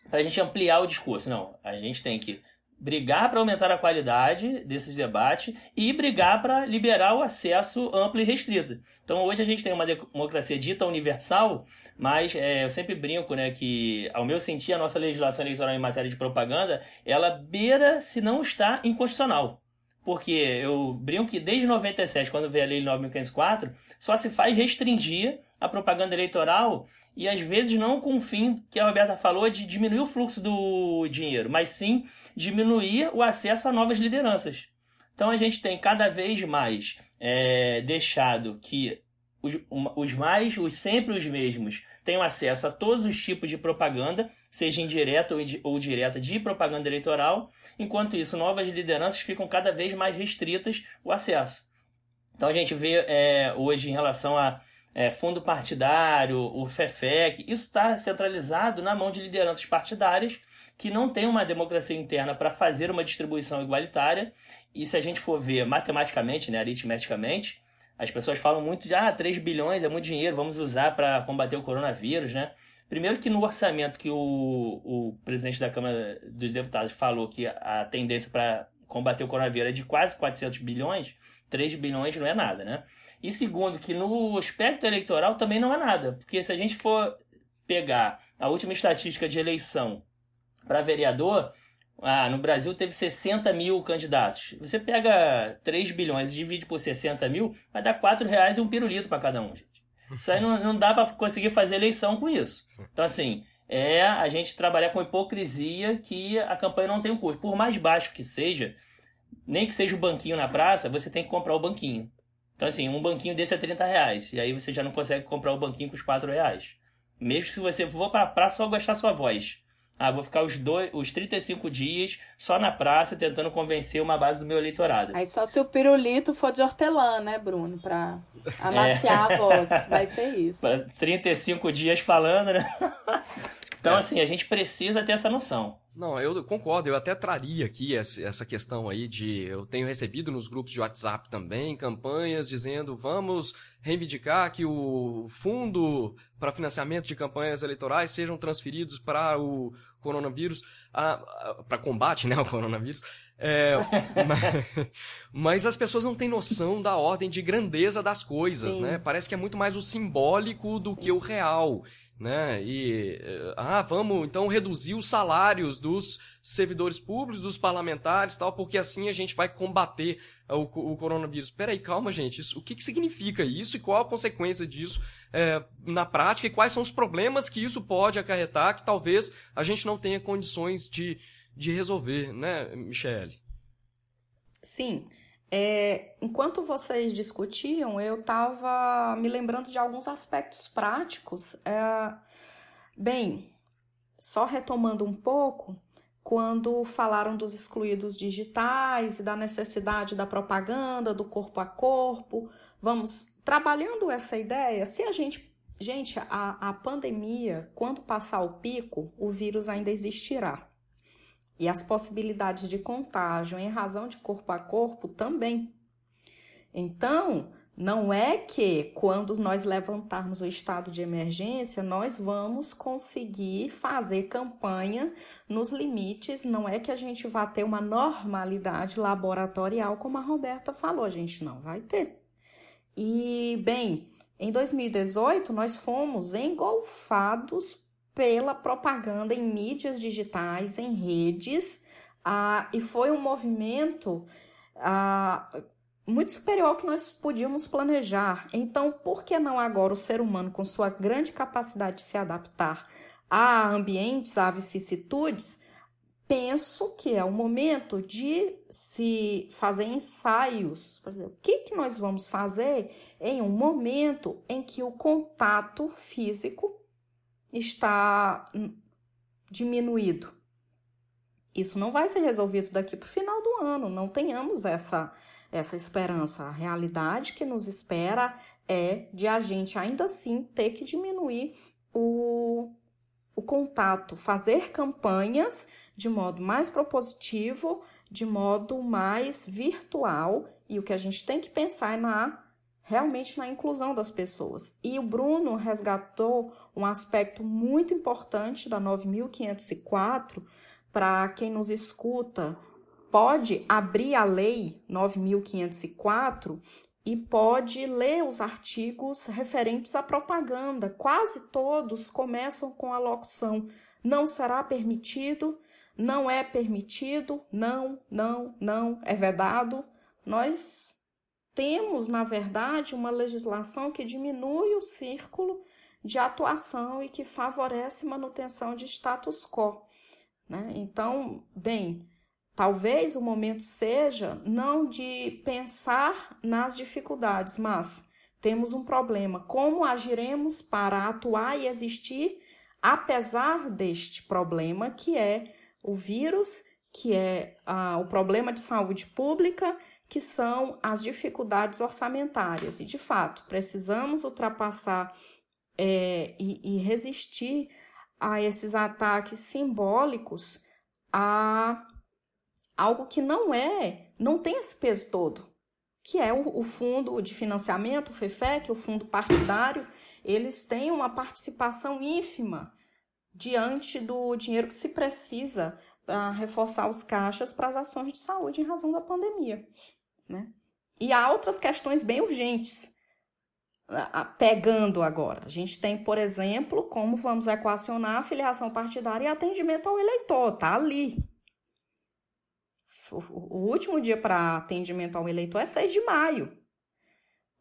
para a gente ampliar o discurso. Não, a gente tem que brigar para aumentar a qualidade desses debates e brigar para liberar o acesso amplo e restrito. Então hoje a gente tem uma democracia dita universal, mas é, eu sempre brinco né, que, ao meu sentir, a nossa legislação eleitoral em matéria de propaganda, ela beira se não está inconstitucional. Porque eu brinco que desde 97, quando veio a Lei 9.504, só se faz restringir a propaganda eleitoral e às vezes não com o fim que a Roberta falou de diminuir o fluxo do dinheiro, mas sim diminuir o acesso a novas lideranças. Então a gente tem cada vez mais é, deixado que os, os mais, os sempre os mesmos, tenham acesso a todos os tipos de propaganda, seja indireta ou, direta de propaganda eleitoral, enquanto isso novas lideranças ficam cada vez mais restritas o acesso. Então a gente vê é, hoje em relação a é, fundo partidário, o FEFEC, isso está centralizado na mão de lideranças partidárias que não têm uma democracia interna para fazer uma distribuição igualitária. E se a gente for ver matematicamente, né, aritmeticamente, as pessoas falam muito de ah, 3 bilhões é muito dinheiro, vamos usar para combater o coronavírus, né? Primeiro que no orçamento que o, o presidente da Câmara dos Deputados falou que a tendência para combater o coronavírus é de quase 400 bilhões, 3 bilhões não é nada, né? E segundo, que no aspecto eleitoral também não é nada. Porque se a gente for pegar a última estatística de eleição para vereador, ah, no Brasil teve 60 mil candidatos. Você pega 3 bilhões e divide por 60 mil, vai dar 4 reais e um pirulito para cada um. Isso aí não, não dá para conseguir fazer eleição com isso. Então, assim, é a gente trabalhar com hipocrisia que a campanha não tem um custo. Por mais baixo que seja, nem que seja o banquinho na praça, você tem que comprar o banquinho. Então, assim, um banquinho desse é 30 reais. E aí você já não consegue comprar o banquinho com os 4 reais. Mesmo que você for pra praça só gastar sua voz. Ah, vou ficar os, dois, os 35 dias só na praça tentando convencer uma base do meu eleitorado. Aí só se o pirulito for de hortelã, né, Bruno? Pra amaciar é. a voz. Vai ser isso. <laughs> 35 dias falando, né? <laughs> Então, é. assim, a gente precisa ter essa noção. Não, eu concordo. Eu até traria aqui essa questão aí de. Eu tenho recebido nos grupos de WhatsApp também campanhas dizendo vamos reivindicar que o fundo para financiamento de campanhas eleitorais sejam transferidos para o coronavírus, para combate <laughs> né, ao coronavírus. É, <laughs> mas, mas, as pessoas não têm noção da ordem de grandeza das coisas, Sim. né? Parece que é muito mais o simbólico do Sim. que o real né? E eh, ah, vamos então reduzir os salários dos servidores públicos, dos parlamentares, tal, porque assim a gente vai combater o, o coronavírus. Peraí, calma, gente. Isso, o que, que significa isso e qual a consequência disso é, na prática e quais são os problemas que isso pode acarretar que talvez a gente não tenha condições de, de resolver, né, Michele? Sim. É, enquanto vocês discutiam, eu estava me lembrando de alguns aspectos práticos. É, bem, só retomando um pouco, quando falaram dos excluídos digitais e da necessidade da propaganda, do corpo a corpo, vamos trabalhando essa ideia. Se a gente. Gente, a, a pandemia, quando passar o pico, o vírus ainda existirá. E as possibilidades de contágio em razão de corpo a corpo também. Então, não é que quando nós levantarmos o estado de emergência, nós vamos conseguir fazer campanha nos limites, não é que a gente vá ter uma normalidade laboratorial, como a Roberta falou, a gente não vai ter. E, bem, em 2018, nós fomos engolfados pela propaganda em mídias digitais, em redes, ah, e foi um movimento ah, muito superior ao que nós podíamos planejar. Então, por que não agora o ser humano, com sua grande capacidade de se adaptar a ambientes, a vicissitudes, penso que é o momento de se fazer ensaios. Por exemplo, o que, que nós vamos fazer em um momento em que o contato físico está diminuído. Isso não vai ser resolvido daqui para o final do ano, não tenhamos essa, essa esperança. A realidade que nos espera é de a gente ainda assim ter que diminuir o, o contato, fazer campanhas de modo mais propositivo, de modo mais virtual, e o que a gente tem que pensar é na realmente na inclusão das pessoas. E o Bruno resgatou um aspecto muito importante da 9504 para quem nos escuta, pode abrir a lei 9504 e pode ler os artigos referentes à propaganda. Quase todos começam com a locução: não será permitido, não é permitido, não, não, não, é vedado. Nós temos, na verdade, uma legislação que diminui o círculo de atuação e que favorece manutenção de status quo. Né? Então, bem, talvez o momento seja não de pensar nas dificuldades, mas temos um problema. Como agiremos para atuar e existir apesar deste problema que é o vírus, que é ah, o problema de saúde pública que são as dificuldades orçamentárias. E, de fato, precisamos ultrapassar é, e, e resistir a esses ataques simbólicos a algo que não é, não tem esse peso todo, que é o, o fundo de financiamento, o FEFEC, o fundo partidário, eles têm uma participação ínfima diante do dinheiro que se precisa para reforçar os caixas para as ações de saúde em razão da pandemia. Né? E há outras questões bem urgentes pegando agora. A gente tem, por exemplo, como vamos equacionar a filiação partidária e atendimento ao eleitor, tá ali. O último dia para atendimento ao eleitor é 6 de maio.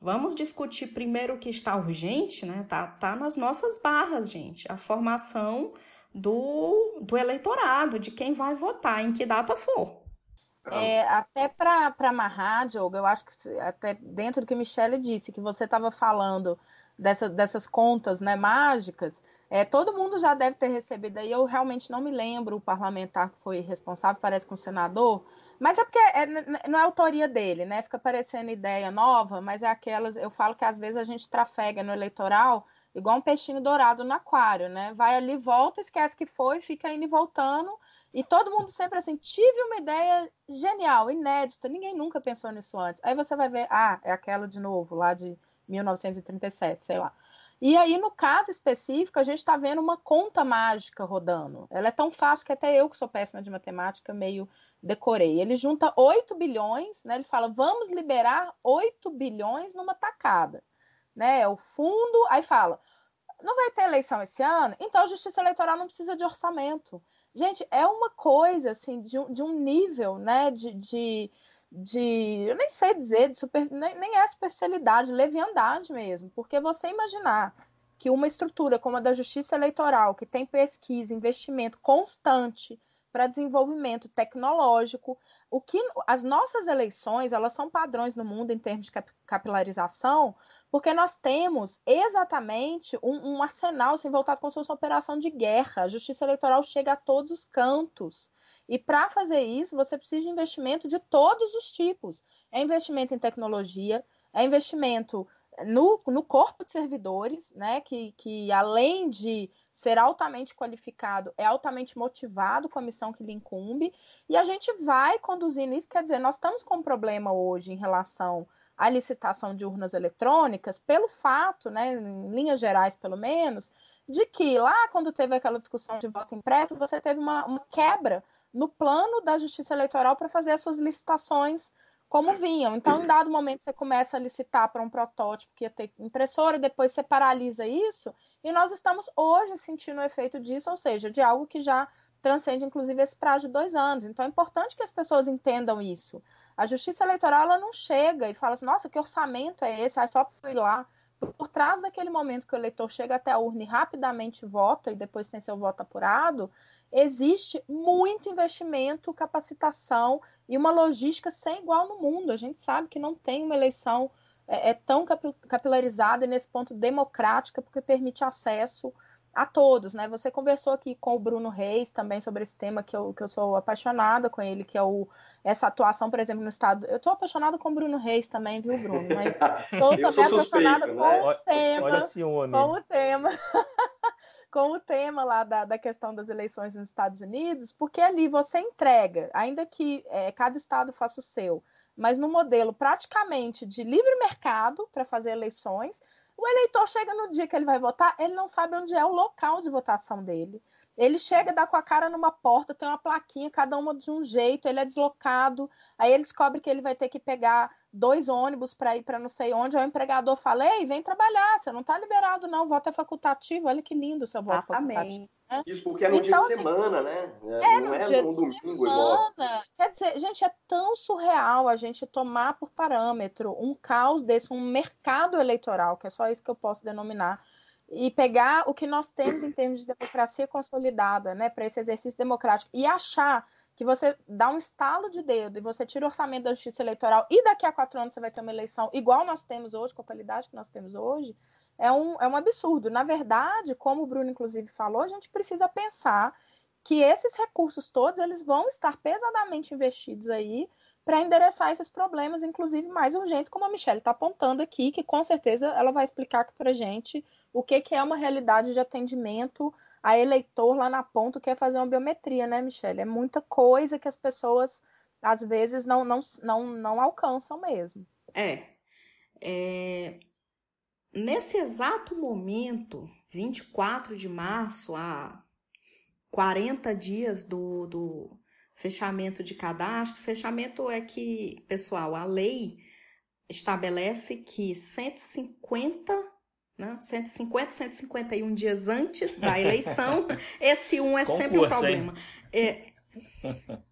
Vamos discutir primeiro o que está urgente, né? Tá, tá nas nossas barras, gente. A formação do, do eleitorado, de quem vai votar, em que data for. É, até para amarrar, Diogo, eu acho que até dentro do que Michele disse, que você estava falando dessa, dessas contas né, mágicas, é, todo mundo já deve ter recebido aí, eu realmente não me lembro o parlamentar que foi responsável, parece com o senador, mas é porque é, não é autoria dele, né? Fica parecendo ideia nova, mas é aquelas, eu falo que às vezes a gente trafega no eleitoral igual um peixinho dourado no aquário, né? Vai ali, volta, esquece que foi, fica indo e voltando, e todo mundo sempre assim, tive uma ideia genial, inédita, ninguém nunca pensou nisso antes. Aí você vai ver, ah, é aquela de novo, lá de 1937, sei lá. E aí, no caso específico, a gente está vendo uma conta mágica rodando. Ela é tão fácil que até eu, que sou péssima de matemática, meio decorei. Ele junta 8 bilhões, né? Ele fala, vamos liberar 8 bilhões numa tacada. Né? É o fundo, aí fala, não vai ter eleição esse ano, então a justiça eleitoral não precisa de orçamento. Gente, é uma coisa assim, de um, de um nível né, de, de de, eu nem sei dizer, de super, nem, nem é superficialidade, leviandade mesmo, porque você imaginar que uma estrutura como a da Justiça Eleitoral, que tem pesquisa, investimento constante para desenvolvimento tecnológico, o que as nossas eleições, elas são padrões no mundo em termos de capilarização, porque nós temos exatamente um, um arsenal assim, voltado como se fosse uma operação de guerra. A justiça eleitoral chega a todos os cantos. E para fazer isso, você precisa de investimento de todos os tipos. É investimento em tecnologia, é investimento no, no corpo de servidores, né? Que, que além de ser altamente qualificado, é altamente motivado com a missão que lhe incumbe, e a gente vai conduzindo isso, quer dizer, nós estamos com um problema hoje em relação à licitação de urnas eletrônicas, pelo fato, né, em linhas gerais pelo menos, de que lá quando teve aquela discussão de voto impresso, você teve uma, uma quebra no plano da Justiça Eleitoral para fazer as suas licitações como vinham. Então, em dado momento, você começa a licitar para um protótipo que ia ter impressora, depois você paralisa isso, e nós estamos hoje sentindo o efeito disso, ou seja, de algo que já transcende, inclusive, esse prazo de dois anos. Então, é importante que as pessoas entendam isso. A Justiça Eleitoral ela não chega e fala assim, nossa, que orçamento é esse? É só ir lá. Por trás daquele momento que o eleitor chega até a urna e rapidamente vota e depois tem seu voto apurado, existe muito investimento, capacitação e uma logística sem igual no mundo. A gente sabe que não tem uma eleição é, é tão capilarizada e nesse ponto democrática, porque permite acesso a todos, né? Você conversou aqui com o Bruno Reis também sobre esse tema que eu, que eu sou apaixonada com ele, que é o, essa atuação, por exemplo, no Estado. Eu estou apaixonada com o Bruno Reis também, viu, Bruno? Mas <laughs> sou também apaixonada né? com o tema. Olha com o tema. com o tema lá da, da questão das eleições nos Estados Unidos, porque ali você entrega, ainda que é, cada estado faça o seu, mas no modelo praticamente de livre mercado para fazer eleições, o eleitor chega no dia que ele vai votar, ele não sabe onde é o local de votação dele. Ele chega, dá com a cara numa porta, tem uma plaquinha, cada uma de um jeito, ele é deslocado, aí ele descobre que ele vai ter que pegar dois ônibus para ir para não sei onde, aí o empregador fala, ei, vem trabalhar, você não está liberado não, o voto é facultativo, olha que lindo o seu voto Exatamente. facultativo. Né? Isso porque é no então, dia de assim, semana, né? É, não no é dia no domingo semana. Igual. Quer dizer, gente, é tão surreal a gente tomar por parâmetro um caos desse, um mercado eleitoral, que é só isso que eu posso denominar, e pegar o que nós temos em termos de democracia consolidada, né, para esse exercício democrático, e achar que você dá um estalo de dedo e você tira o orçamento da justiça eleitoral e daqui a quatro anos você vai ter uma eleição igual nós temos hoje, com a qualidade que nós temos hoje, é um, é um absurdo. Na verdade, como o Bruno inclusive falou, a gente precisa pensar que esses recursos todos eles vão estar pesadamente investidos aí para endereçar esses problemas, inclusive mais urgentes, como a Michelle está apontando aqui, que com certeza ela vai explicar aqui para gente o que, que é uma realidade de atendimento a eleitor lá na ponta que é fazer uma biometria, né, Michelle? É muita coisa que as pessoas às vezes não, não, não, não alcançam mesmo. É. é. Nesse exato momento, 24 de março, a 40 dias do, do fechamento de cadastro. Fechamento é que, pessoal, a lei estabelece que 150 né? 150, 151 dias antes da <laughs> eleição, esse um é Concurso, sempre um problema. É, <laughs>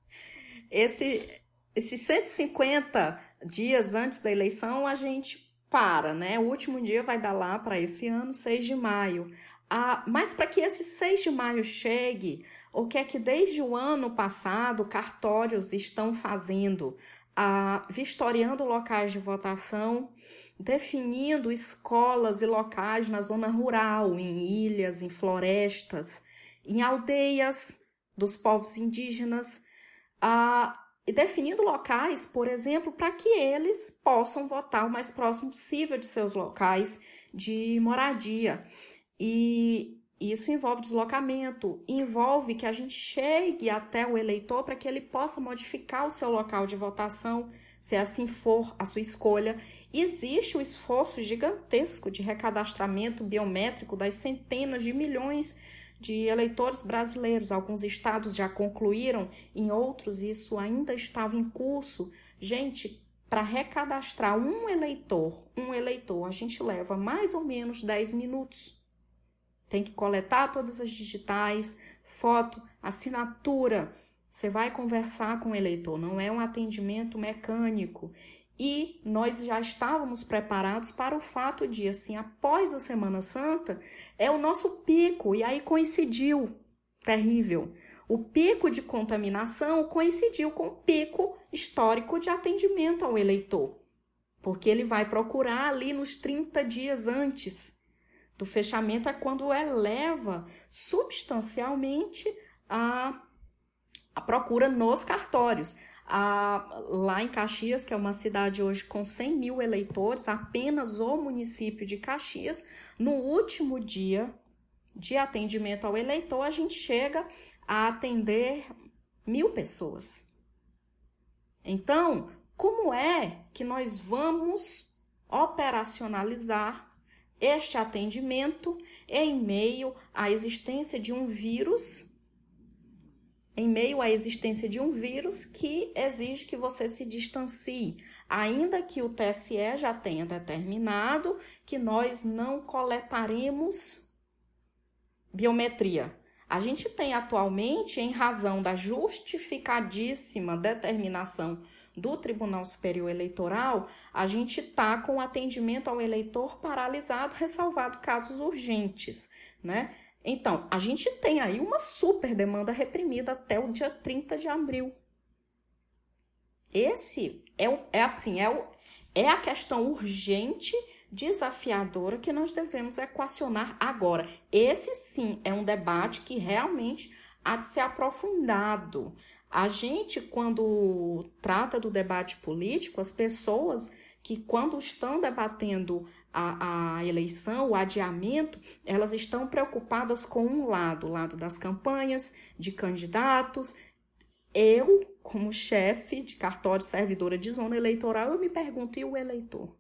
esse, esses 150 dias antes da eleição, a gente para, né? O último dia vai dar lá para esse ano, 6 de maio. Ah, mas para que esse 6 de maio chegue, o que é que desde o ano passado cartórios estão fazendo? Ah, vistoriando locais de votação, definindo escolas e locais na zona rural, em ilhas, em florestas, em aldeias dos povos indígenas, ah, e definindo locais, por exemplo, para que eles possam votar o mais próximo possível de seus locais de moradia. E isso envolve deslocamento, envolve que a gente chegue até o eleitor para que ele possa modificar o seu local de votação, se assim for a sua escolha. Existe o um esforço gigantesco de recadastramento biométrico das centenas de milhões de eleitores brasileiros. Alguns estados já concluíram, em outros isso ainda estava em curso. Gente, para recadastrar um eleitor, um eleitor, a gente leva mais ou menos 10 minutos. Tem que coletar todas as digitais, foto, assinatura. Você vai conversar com o eleitor, não é um atendimento mecânico. E nós já estávamos preparados para o fato de, assim, após a Semana Santa, é o nosso pico, e aí coincidiu, terrível. O pico de contaminação coincidiu com o pico histórico de atendimento ao eleitor, porque ele vai procurar ali nos 30 dias antes do fechamento, é quando eleva substancialmente a, a procura nos cartórios a, lá em Caxias, que é uma cidade hoje com 100 mil eleitores, apenas o município de Caxias, no último dia de atendimento ao eleitor, a gente chega a atender mil pessoas. Então, como é que nós vamos operacionalizar este atendimento em meio à existência de um vírus em meio à existência de um vírus que exige que você se distancie, ainda que o TSE já tenha determinado que nós não coletaremos biometria. A gente tem atualmente, em razão da justificadíssima determinação do Tribunal Superior Eleitoral, a gente está com o atendimento ao eleitor paralisado, ressalvado casos urgentes, né? Então, a gente tem aí uma super demanda reprimida até o dia 30 de abril. Esse é, o, é assim, é, o, é a questão urgente, desafiadora que nós devemos equacionar agora. Esse sim é um debate que realmente há de ser aprofundado. A gente, quando trata do debate político, as pessoas que, quando estão debatendo a, a, eleição, o adiamento, elas estão preocupadas com um lado, o lado das campanhas, de candidatos. Eu, como chefe de cartório servidora de zona eleitoral, eu me pergunto, e o eleitor?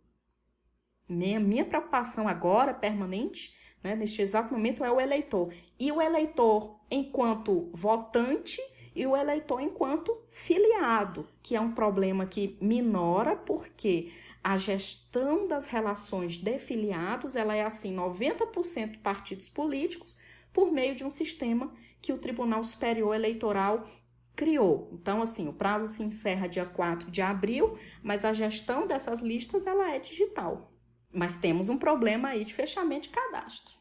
Minha, minha preocupação agora, permanente, né, neste exato momento, é o eleitor. E o eleitor enquanto votante e o eleitor enquanto filiado, que é um problema que minora, porque a gestão das relações de filiados, ela é assim, 90% partidos políticos, por meio de um sistema que o Tribunal Superior Eleitoral criou. Então, assim, o prazo se encerra dia 4 de abril, mas a gestão dessas listas, ela é digital. Mas temos um problema aí de fechamento de cadastro.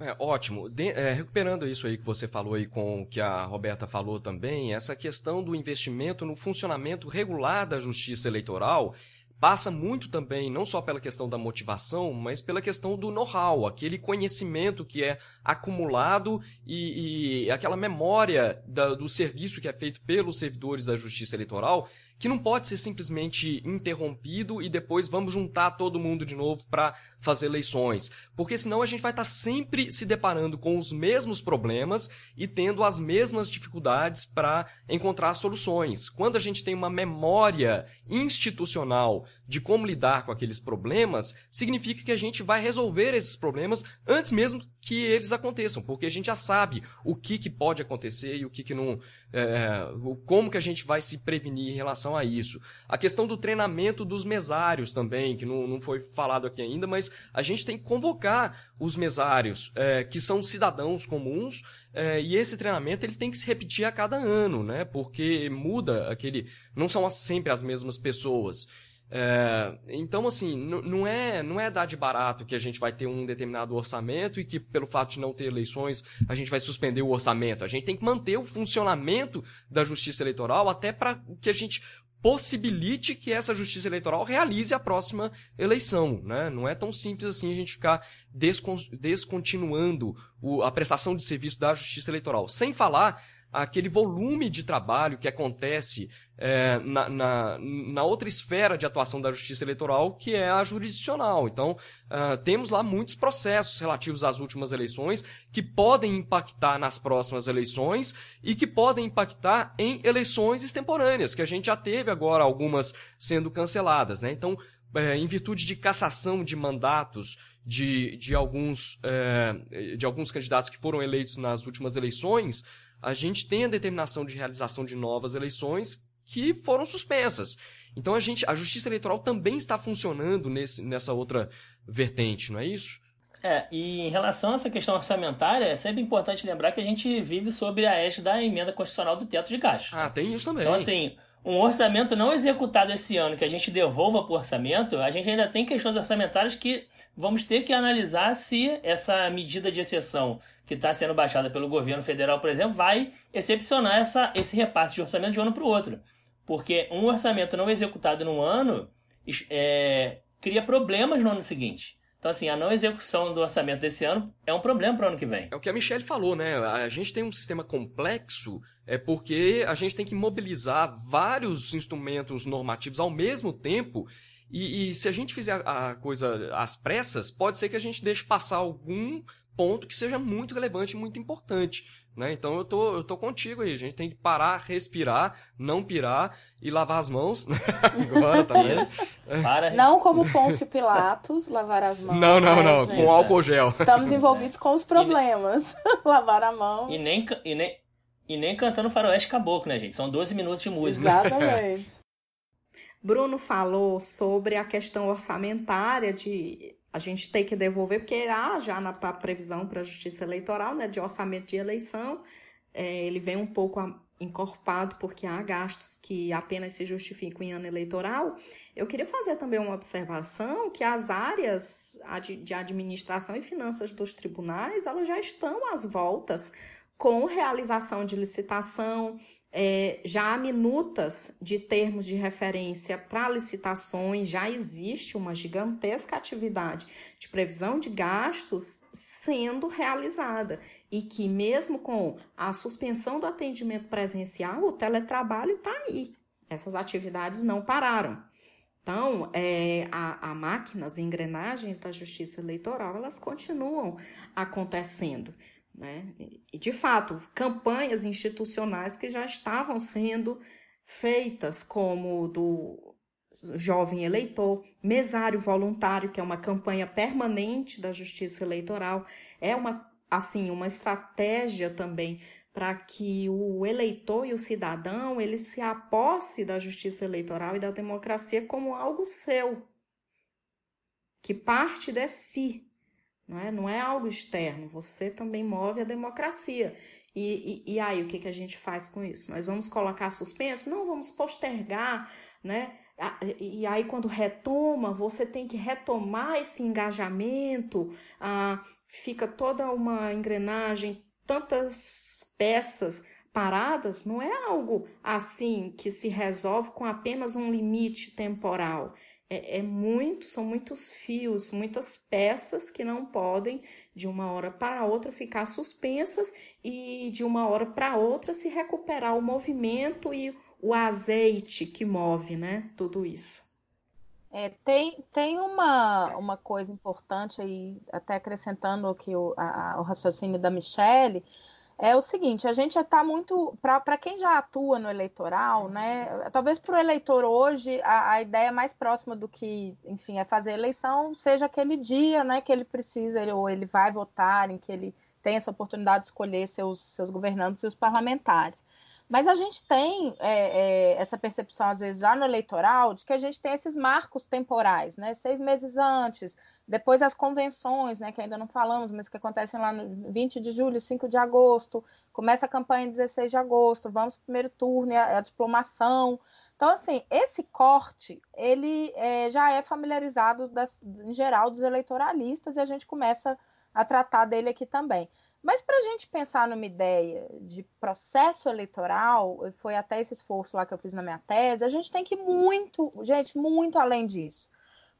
É, ótimo. De, é, recuperando isso aí que você falou aí com o que a Roberta falou também, essa questão do investimento no funcionamento regular da justiça eleitoral, passa muito também, não só pela questão da motivação, mas pela questão do know-how, aquele conhecimento que é acumulado e, e aquela memória da, do serviço que é feito pelos servidores da Justiça Eleitoral que não pode ser simplesmente interrompido e depois vamos juntar todo mundo de novo para fazer eleições, porque senão a gente vai estar tá sempre se deparando com os mesmos problemas e tendo as mesmas dificuldades para encontrar soluções. Quando a gente tem uma memória institucional de como lidar com aqueles problemas, significa que a gente vai resolver esses problemas antes mesmo que eles aconteçam, porque a gente já sabe o que, que pode acontecer e o que, que não é, como que a gente vai se prevenir em relação a isso. A questão do treinamento dos mesários também, que não, não foi falado aqui ainda, mas a gente tem que convocar os mesários, é, que são cidadãos comuns, é, e esse treinamento ele tem que se repetir a cada ano, né? Porque muda aquele. Não são sempre as mesmas pessoas. É, então, assim, não é, não é dar de barato que a gente vai ter um determinado orçamento e que, pelo fato de não ter eleições, a gente vai suspender o orçamento. A gente tem que manter o funcionamento da justiça eleitoral até para que a gente possibilite que essa justiça eleitoral realize a próxima eleição. Né? Não é tão simples assim a gente ficar descontinuando a prestação de serviço da justiça eleitoral. Sem falar aquele volume de trabalho que acontece é, na, na, na, outra esfera de atuação da justiça eleitoral, que é a jurisdicional. Então, uh, temos lá muitos processos relativos às últimas eleições que podem impactar nas próximas eleições e que podem impactar em eleições extemporâneas, que a gente já teve agora algumas sendo canceladas. Né? Então, é, em virtude de cassação de mandatos de, de, alguns, é, de alguns candidatos que foram eleitos nas últimas eleições, a gente tem a determinação de realização de novas eleições que foram suspensas. Então a gente, a justiça eleitoral também está funcionando nesse, nessa outra vertente, não é isso? É, e em relação a essa questão orçamentária, é sempre importante lembrar que a gente vive sob a égide da emenda constitucional do teto de gastos. Ah, tem isso também. Então, assim, um orçamento não executado esse ano que a gente devolva para o orçamento, a gente ainda tem questões orçamentárias que vamos ter que analisar se essa medida de exceção que está sendo baixada pelo governo federal, por exemplo, vai excepcionar essa, esse repasse de orçamento de um ano para o outro. Porque um orçamento não executado num ano é, cria problemas no ano seguinte. Então, assim, a não execução do orçamento desse ano é um problema para o ano que vem. É o que a Michelle falou, né? A gente tem um sistema complexo é porque a gente tem que mobilizar vários instrumentos normativos ao mesmo tempo. E, e se a gente fizer a coisa às pressas, pode ser que a gente deixe passar algum ponto que seja muito relevante e muito importante. Né? Então eu tô, eu tô contigo aí. A gente tem que parar, respirar, não pirar e lavar as mãos. Né? <laughs> Agora também. Para. Não como Pôncio Pilatos, lavar as mãos. Não, não, né, não. Gente? Com álcool gel. Estamos envolvidos com os problemas. <laughs> lavar a mão. E nem, e, nem, e nem cantando faroeste caboclo, né, gente? São 12 minutos de música. Exatamente. <laughs> Bruno falou sobre a questão orçamentária de a gente tem que devolver, porque há já na previsão para a justiça eleitoral, né, de orçamento de eleição, é, ele vem um pouco encorpado, porque há gastos que apenas se justificam em ano eleitoral. Eu queria fazer também uma observação que as áreas de administração e finanças dos tribunais, elas já estão às voltas com realização de licitação, é, já há minutas de termos de referência para licitações, já existe uma gigantesca atividade de previsão de gastos sendo realizada e que, mesmo com a suspensão do atendimento presencial, o teletrabalho está aí. Essas atividades não pararam. Então, é, a, a máquina, as engrenagens da justiça eleitoral, elas continuam acontecendo. Né? E, de fato, campanhas institucionais que já estavam sendo feitas, como do jovem eleitor, mesário voluntário, que é uma campanha permanente da justiça eleitoral, é uma assim uma estratégia também para que o eleitor e o cidadão ele se aposse da justiça eleitoral e da democracia como algo seu, que parte de si, não é, não é algo externo, você também move a democracia. E, e, e aí, o que, que a gente faz com isso? Nós vamos colocar suspenso? Não, vamos postergar, né? E aí, quando retoma, você tem que retomar esse engajamento, ah, fica toda uma engrenagem, tantas peças paradas, não é algo assim que se resolve com apenas um limite temporal é, é muito, são muitos fios, muitas peças que não podem de uma hora para outra ficar suspensas e de uma hora para outra se recuperar o movimento e o azeite que move, né? Tudo isso. É, tem, tem uma, uma coisa importante aí, até acrescentando aqui o, a, o raciocínio da Michelle, é o seguinte, a gente está muito, para quem já atua no eleitoral, né? Talvez para o eleitor hoje a, a, ideia mais próxima do que, enfim, é fazer eleição seja aquele dia, né? Que ele precisa, ele, ou ele vai votar, em que ele tem essa oportunidade de escolher seus, seus governantes e os parlamentares. Mas a gente tem é, é, essa percepção, às vezes, já no eleitoral, de que a gente tem esses marcos temporais, né? Seis meses antes, depois as convenções, né, que ainda não falamos, mas que acontecem lá no 20 de julho, 5 de agosto, começa a campanha em 16 de agosto, vamos para o primeiro turno, a, a diplomação. Então, assim, esse corte, ele é, já é familiarizado, das, em geral, dos eleitoralistas, e a gente começa a tratar dele aqui também. Mas para a gente pensar numa ideia de processo eleitoral, foi até esse esforço lá que eu fiz na minha tese, a gente tem que ir muito, gente, muito além disso.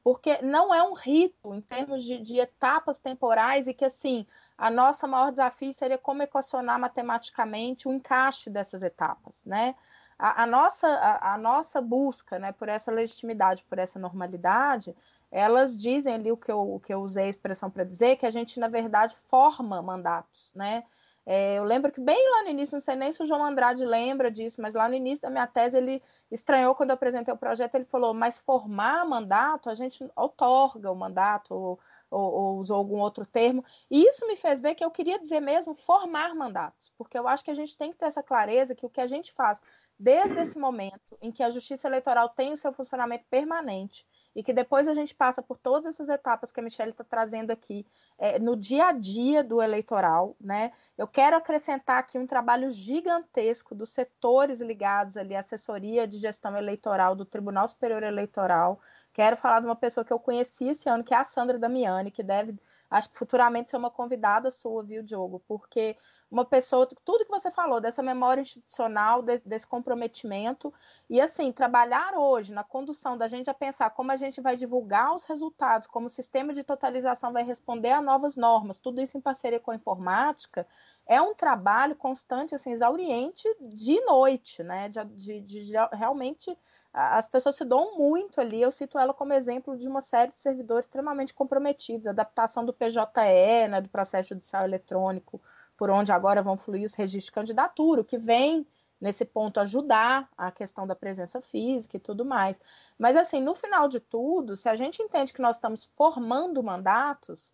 Porque não é um rito em termos de, de etapas temporais e que, assim, a nossa maior desafio seria como equacionar matematicamente o encaixe dessas etapas, né? A, a nossa, a, a, nossa busca né, por essa legitimidade, por essa normalidade, elas dizem ali o que eu, o que eu usei a expressão para dizer, que a gente, na verdade, forma mandatos, né? É, eu lembro que bem lá no início, não sei nem se o João Andrade lembra disso, mas lá no início da minha tese ele estranhou quando eu apresentei o projeto, ele falou, mas formar mandato, a gente otorga o mandato, ou, ou, ou usou algum outro termo, e isso me fez ver que eu queria dizer mesmo formar mandatos, porque eu acho que a gente tem que ter essa clareza que o que a gente faz desde esse momento em que a justiça eleitoral tem o seu funcionamento permanente, e que depois a gente passa por todas essas etapas que a Michelle está trazendo aqui é, no dia a dia do eleitoral, né? Eu quero acrescentar aqui um trabalho gigantesco dos setores ligados ali à assessoria de gestão eleitoral do Tribunal Superior Eleitoral. Quero falar de uma pessoa que eu conheci esse ano, que é a Sandra Damiani, que deve acho que futuramente ser uma convidada sua, viu, Diogo? Porque uma pessoa, tudo que você falou, dessa memória institucional, de, desse comprometimento, e assim, trabalhar hoje na condução da gente a pensar como a gente vai divulgar os resultados, como o sistema de totalização vai responder a novas normas, tudo isso em parceria com a informática, é um trabalho constante, assim, exauriente de noite, né? de, de, de realmente as pessoas se dão muito ali. Eu cito ela como exemplo de uma série de servidores extremamente comprometidos, adaptação do PJE, né, do processo judicial eletrônico, por onde agora vão fluir os registros de candidatura, o que vem nesse ponto ajudar a questão da presença física e tudo mais. Mas assim, no final de tudo, se a gente entende que nós estamos formando mandatos,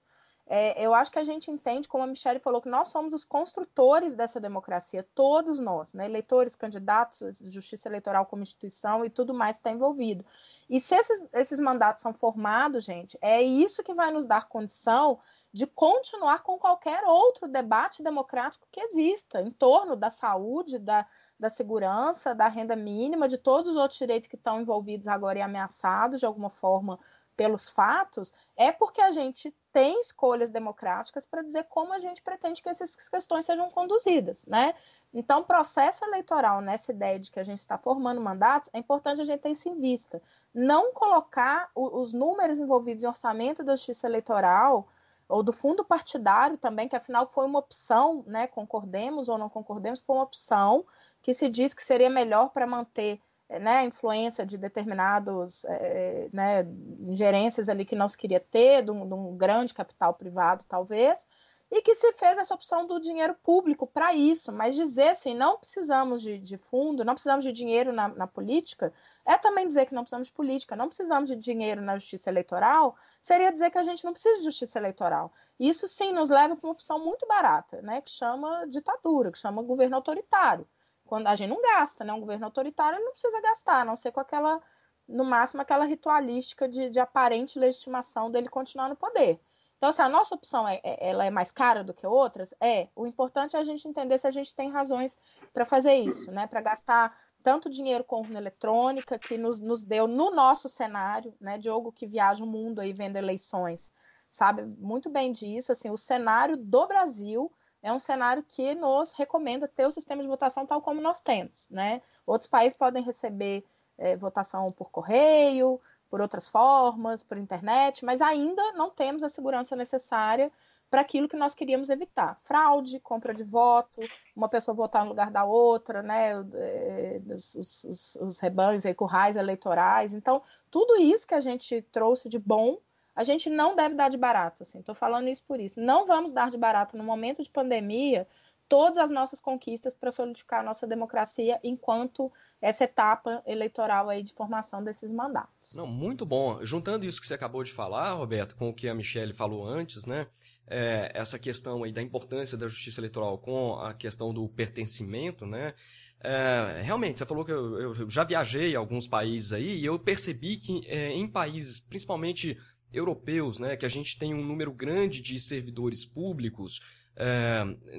é, eu acho que a gente entende, como a Michelle falou, que nós somos os construtores dessa democracia, todos nós, né? eleitores, candidatos, justiça eleitoral como instituição e tudo mais está envolvido. E se esses, esses mandatos são formados, gente, é isso que vai nos dar condição de continuar com qualquer outro debate democrático que exista em torno da saúde, da, da segurança, da renda mínima, de todos os outros direitos que estão envolvidos agora e ameaçados de alguma forma pelos fatos, é porque a gente tem escolhas democráticas para dizer como a gente pretende que essas questões sejam conduzidas, né? Então, processo eleitoral, nessa ideia de que a gente está formando mandatos, é importante a gente ter isso em vista. Não colocar o, os números envolvidos em orçamento da justiça eleitoral ou do fundo partidário também, que afinal foi uma opção, né? Concordemos ou não concordemos, foi uma opção que se diz que seria melhor para manter né, influência de determinados é, né, ingerências ali que não se queria ter, de um, de um, grande capital privado, talvez, e que se fez essa opção do dinheiro público para isso, mas dizer assim, não precisamos de, de fundo, não precisamos de dinheiro na, na, política, é também dizer que não precisamos de política, não precisamos de dinheiro na justiça eleitoral, seria dizer que a gente não precisa de justiça eleitoral. Isso sim nos leva para uma opção muito barata, né, que chama ditadura, que chama governo autoritário quando a gente não gasta, né? Um governo autoritário não precisa gastar, a não ser com aquela, no máximo, aquela ritualística de, de aparente legitimação dele continuar no poder. Então, se assim, a nossa opção é, é, ela é mais cara do que outras, é. O importante é a gente entender se a gente tem razões para fazer isso, né? Para gastar tanto dinheiro com urna eletrônica, que nos, nos deu no nosso cenário, né? Diogo que viaja o mundo aí vendo eleições, sabe muito bem disso, assim, o cenário do Brasil é um cenário que nos recomenda ter o sistema de votação tal como nós temos, né? Outros países podem receber é, votação por correio, por outras formas, por internet, mas ainda não temos a segurança necessária para aquilo que nós queríamos evitar. Fraude, compra de voto, uma pessoa votar no lugar da outra, né? É, os, os, os rebanhos e currais eleitorais. Então, tudo isso que a gente trouxe de bom a gente não deve dar de barato, assim, estou falando isso por isso. Não vamos dar de barato no momento de pandemia todas as nossas conquistas para solidificar a nossa democracia enquanto essa etapa eleitoral aí de formação desses mandatos. Não, muito bom. Juntando isso que você acabou de falar, Roberto, com o que a Michelle falou antes, né? É, essa questão aí da importância da justiça eleitoral com a questão do pertencimento, né? É, realmente, você falou que eu, eu, já viajei a alguns países aí e eu percebi que é, em países, principalmente europeus, né, que a gente tem um número grande de servidores públicos,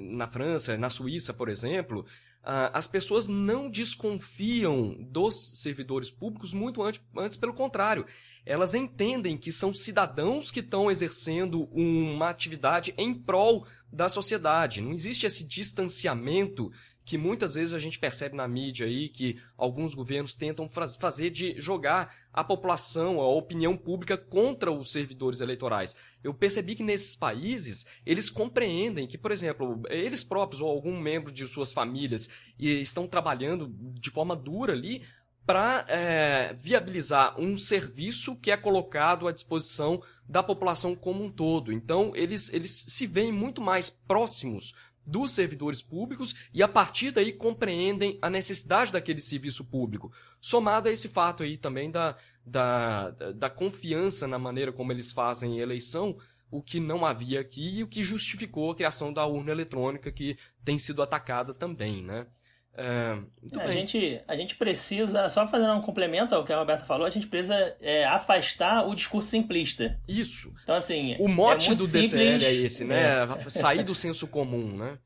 na França, na Suíça, por exemplo, Uh, as pessoas não desconfiam dos servidores públicos muito antes, antes, pelo contrário. Elas entendem que são cidadãos que estão exercendo uma atividade em prol da sociedade. Não existe esse distanciamento que muitas vezes a gente percebe na mídia aí que alguns governos tentam fazer de jogar a população, a opinião pública contra os servidores eleitorais. Eu percebi que nesses países eles compreendem que, por exemplo, eles próprios ou algum membro de suas famílias estão trabalhando de forma dura ali para é, viabilizar um serviço que é colocado à disposição da população como um todo. Então, eles, eles se veem muito mais próximos dos servidores públicos e a partir daí compreendem a necessidade daquele serviço público. Somado a esse fato aí também da, da, da confiança na maneira como eles fazem eleição, o que não havia aqui e o que justificou a criação da urna eletrônica que tem sido atacada também, né? É, é, a, gente, a gente precisa, só fazendo um complemento ao que a Roberta falou, a gente precisa é, afastar o discurso simplista. Isso. Então, assim. O mote é do simples, DCL é esse, né? É. Sair do senso comum, né?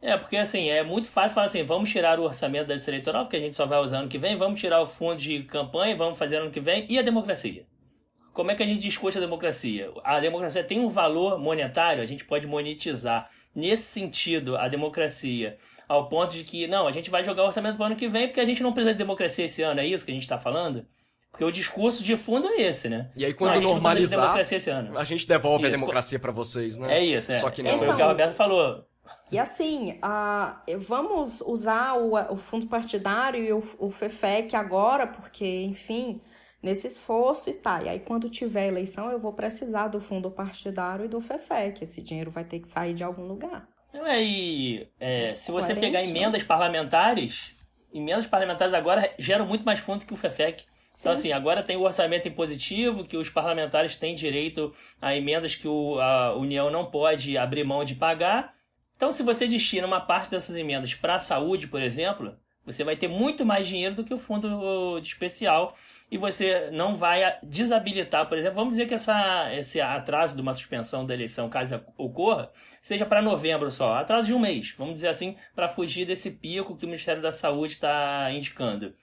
É, porque assim, é muito fácil falar assim, vamos tirar o orçamento da lista eleitoral, porque a gente só vai usar ano que vem, vamos tirar o fundo de campanha, vamos fazer ano que vem, e a democracia? Como é que a gente discute a democracia? A democracia tem um valor monetário, a gente pode monetizar. Nesse sentido, a democracia ao ponto de que, não, a gente vai jogar o orçamento para o ano que vem porque a gente não precisa de democracia esse ano, é isso que a gente está falando? Porque o discurso de fundo é esse, né? E aí quando não, normalizar, a, a gente devolve isso. a democracia para vocês, né? É isso, é. Só que não. Foi o que a Roberta falou. E assim, uh, vamos usar o, o, fundo partidário e o, o FEFEC agora, porque, enfim, nesse esforço e tá. E aí, quando tiver eleição, eu vou precisar do fundo partidário e do FEFEC. Esse dinheiro vai ter que sair de algum lugar. É, e é, se você Coerente, pegar emendas né? parlamentares, emendas parlamentares agora geram muito mais fundo que o FEFEC. Então, Sim. Então, assim, agora tem o orçamento impositivo, que os parlamentares têm direito a emendas que o, a União não pode abrir mão de pagar. Então, se você destina uma parte dessas emendas para a saúde, por exemplo, você vai ter muito mais dinheiro do que o fundo especial e você não vai desabilitar, por exemplo, vamos dizer que essa, esse atraso de uma suspensão da eleição, caso ocorra, seja para novembro só, atraso de um mês, vamos dizer assim, para fugir desse pico que o Ministério da Saúde está indicando.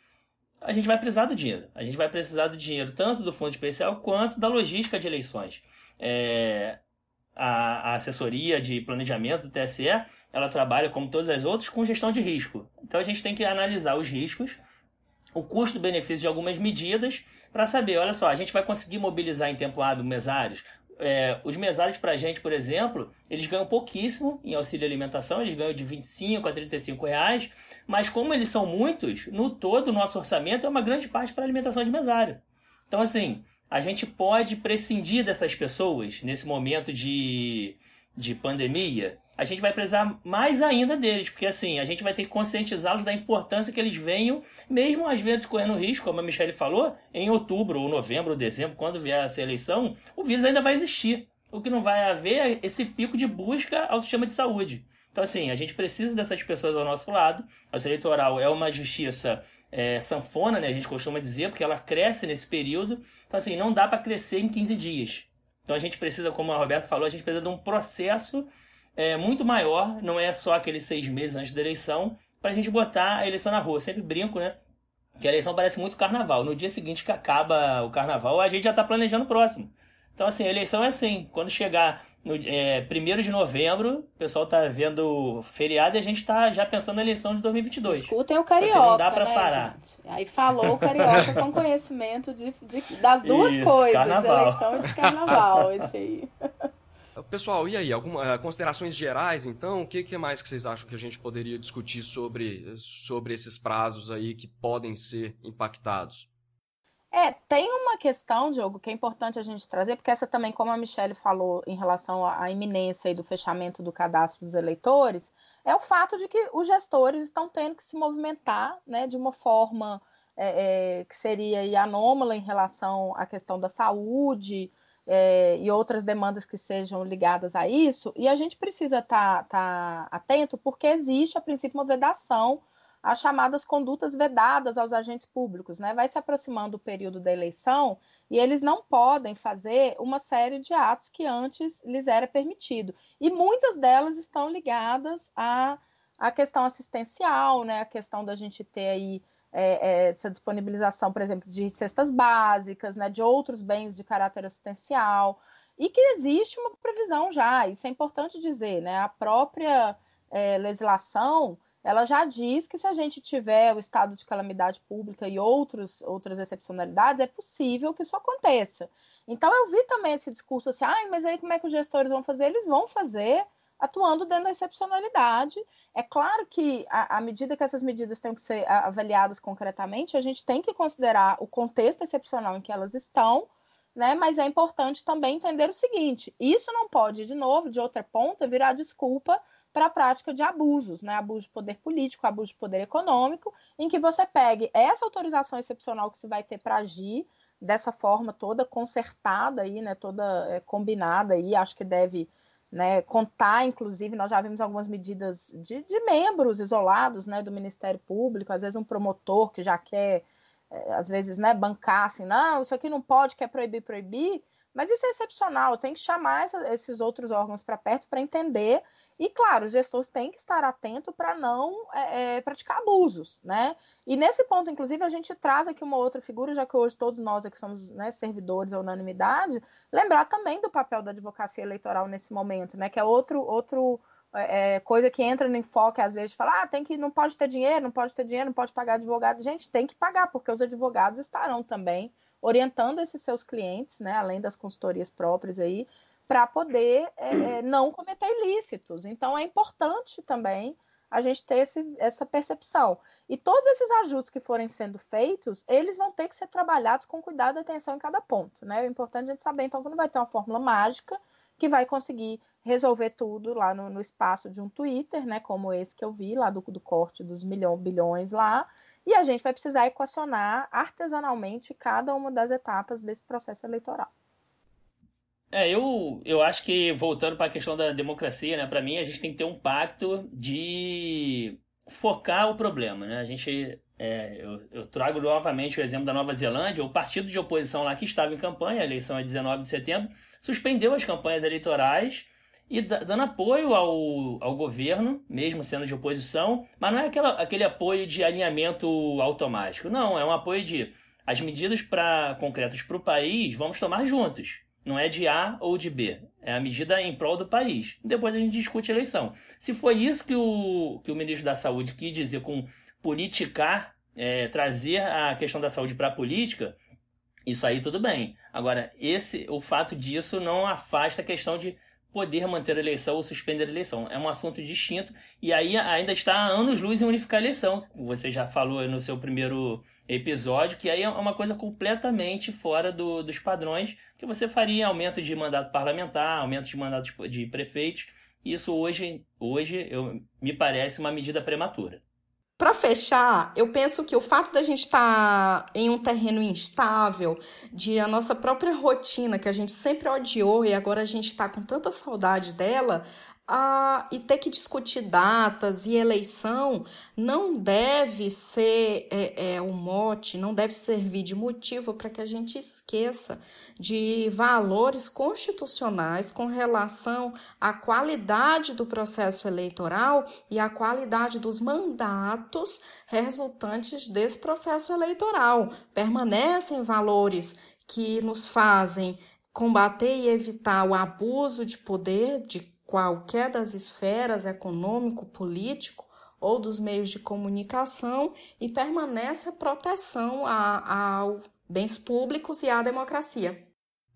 A gente vai precisar do dinheiro. A gente vai precisar do dinheiro tanto do fundo especial quanto da logística de eleições. É, a, a assessoria de planejamento do TSE, ela trabalha, como todas as outras, com gestão de risco. Então a gente tem que analisar os riscos o custo-benefício de algumas medidas para saber, olha só, a gente vai conseguir mobilizar em tempo hábil mesários. É, os mesários para a gente, por exemplo, eles ganham pouquíssimo em auxílio alimentação, eles ganham de 25 a 35 reais, mas como eles são muitos, no todo o nosso orçamento é uma grande parte para alimentação de mesário. Então, assim, a gente pode prescindir dessas pessoas nesse momento de, de pandemia a gente vai precisar mais ainda deles, porque assim, a gente vai ter que conscientizá-los da importância que eles venham, mesmo às vezes correndo risco, como a Michelle falou, em outubro, ou novembro, ou dezembro, quando vier essa eleição, o vírus ainda vai existir. O que não vai haver é esse pico de busca ao sistema de saúde. Então, assim, a gente precisa dessas pessoas ao nosso lado. A justiça eleitoral é uma justiça é, sanfona, né? A gente costuma dizer, porque ela cresce nesse período. Então, assim, não dá para crescer em 15 dias. Então, a gente precisa, como a Roberta falou, a gente precisa de um processo é muito maior, não é só aqueles seis meses antes da eleição, para a gente botar a eleição na rua. Eu sempre brinco, né? Que a eleição parece muito carnaval. No dia seguinte que acaba o carnaval, a gente já está planejando o próximo. Então, assim, a eleição é assim. Quando chegar no é, 1 de novembro, o pessoal tá vendo feriado e a gente está já pensando na eleição de 2022. Escutem o Carioca, assim, não dá para né, parar. Gente? Aí falou o Carioca com conhecimento de, de das duas Isso, coisas, carnaval. de eleição e de carnaval, esse aí. <laughs> Pessoal, e aí? Algumas uh, considerações gerais, então? O que, que mais que vocês acham que a gente poderia discutir sobre, sobre esses prazos aí que podem ser impactados? É, tem uma questão, Diogo, que é importante a gente trazer, porque essa também, como a Michelle falou em relação à iminência do fechamento do cadastro dos eleitores, é o fato de que os gestores estão tendo que se movimentar né, de uma forma é, é, que seria anômala em relação à questão da saúde, é, e outras demandas que sejam ligadas a isso, e a gente precisa estar tá, tá atento porque existe, a princípio, uma vedação às chamadas condutas vedadas aos agentes públicos, né? Vai se aproximando o período da eleição e eles não podem fazer uma série de atos que antes lhes era permitido. E muitas delas estão ligadas a a questão assistencial, né, a questão da gente ter aí é, é, essa disponibilização, por exemplo, de cestas básicas, né, de outros bens de caráter assistencial, e que existe uma previsão já, isso é importante dizer, né, a própria é, legislação, ela já diz que se a gente tiver o estado de calamidade pública e outros, outras excepcionalidades, é possível que isso aconteça. Então, eu vi também esse discurso assim, ah, mas aí como é que os gestores vão fazer? Eles vão fazer atuando dentro da excepcionalidade. É claro que, à medida que essas medidas têm que ser avaliadas concretamente, a gente tem que considerar o contexto excepcional em que elas estão, né? Mas é importante também entender o seguinte: isso não pode, de novo, de outra ponta, virar desculpa para a prática de abusos, né? Abuso de poder político, abuso de poder econômico, em que você pegue essa autorização excepcional que se vai ter para agir dessa forma toda consertada aí, né? Toda é, combinada aí, acho que deve né, contar, inclusive, nós já vimos algumas medidas de, de, membros isolados né, do Ministério Público, às vezes um promotor que já quer, é, às vezes, né, bancar assim, não, isso aqui não pode, quer proibir, proibir, mas isso é excepcional, tem que chamar esses outros órgãos para perto para entender e, claro, os gestores têm que estar atentos para não é, é, praticar abusos, né? E nesse ponto, inclusive, a gente traz aqui uma outra figura, já que hoje todos nós aqui somos né, servidores à unanimidade, lembrar também do papel da advocacia eleitoral nesse momento, né? Que é outro, outro é, é coisa que entra no enfoque, às vezes, de falar, ah, tem que, não pode ter dinheiro, não pode ter dinheiro, não pode pagar advogado. Gente, tem que pagar, porque os advogados estarão também orientando esses seus clientes, né? Além das consultorias próprias aí, para poder é, não cometer ilícitos. Então, é importante também a gente ter esse, essa percepção. E todos esses ajustes que forem sendo feitos, eles vão ter que ser trabalhados com cuidado e atenção em cada ponto. Né? É importante a gente saber, então, que não vai ter uma fórmula mágica que vai conseguir resolver tudo lá no, no espaço de um Twitter, né? Como esse que eu vi lá do, do corte dos milhões, bilhões lá. E a gente vai precisar equacionar artesanalmente cada uma das etapas desse processo eleitoral. É, eu, eu acho que, voltando para a questão da democracia, né, para mim, a gente tem que ter um pacto de focar o problema. Né? A gente, é, eu, eu, trago novamente o exemplo da Nova Zelândia, o partido de oposição lá que estava em campanha, a eleição é 19 de setembro, suspendeu as campanhas eleitorais e dando apoio ao, ao governo, mesmo sendo de oposição, mas não é aquela, aquele apoio de alinhamento automático, não, é um apoio de as medidas pra, concretas para o país vamos tomar juntos. Não é de A ou de B. É a medida em prol do país. Depois a gente discute a eleição. Se foi isso que o, que o ministro da Saúde quis dizer com politicar, é, trazer a questão da saúde para a política, isso aí tudo bem. Agora, esse, o fato disso não afasta a questão de poder manter a eleição ou suspender a eleição. É um assunto distinto e aí ainda está há anos-luz em unificar a eleição. Você já falou no seu primeiro episódio, que aí é uma coisa completamente fora do, dos padrões que você faria aumento de mandato parlamentar, aumento de mandato de, de prefeitos. Isso hoje, hoje eu, me parece uma medida prematura. Para fechar, eu penso que o fato da gente estar tá em um terreno instável, de a nossa própria rotina, que a gente sempre odiou e agora a gente está com tanta saudade dela, ah, e ter que discutir datas e eleição não deve ser é, é, um mote, não deve servir de motivo para que a gente esqueça de valores constitucionais com relação à qualidade do processo eleitoral e à qualidade dos mandatos resultantes desse processo eleitoral. Permanecem valores que nos fazem combater e evitar o abuso de poder, de qualquer das esferas econômico, político ou dos meios de comunicação e permanece a proteção a, bens públicos e à democracia.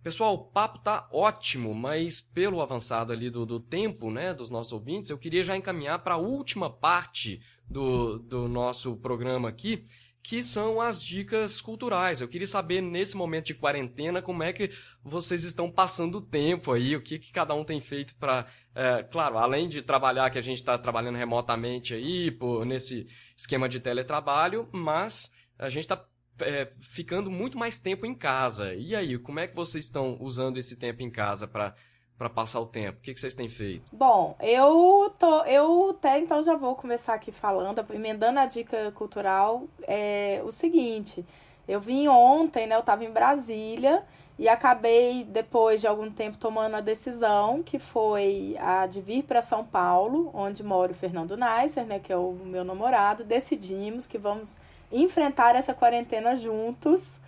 Pessoal, o papo tá ótimo, mas pelo avançado ali do, do tempo, né, dos nossos ouvintes, eu queria já encaminhar para a última parte do, do nosso programa aqui, que são as dicas culturais. Eu queria saber, nesse momento de quarentena, como é que vocês estão passando o tempo aí, o que, que cada um tem feito para. É, claro, além de trabalhar, que a gente está trabalhando remotamente aí, por, nesse esquema de teletrabalho, mas a gente está é, ficando muito mais tempo em casa. E aí, como é que vocês estão usando esse tempo em casa para para passar o tempo? O que, que vocês têm feito? Bom, eu tô, eu até então já vou começar aqui falando, emendando a dica cultural, é o seguinte. Eu vim ontem, né? Eu estava em Brasília e acabei, depois de algum tempo, tomando a decisão, que foi a de vir para São Paulo, onde mora o Fernando Neisser, né, que é o meu namorado. Decidimos que vamos enfrentar essa quarentena juntos.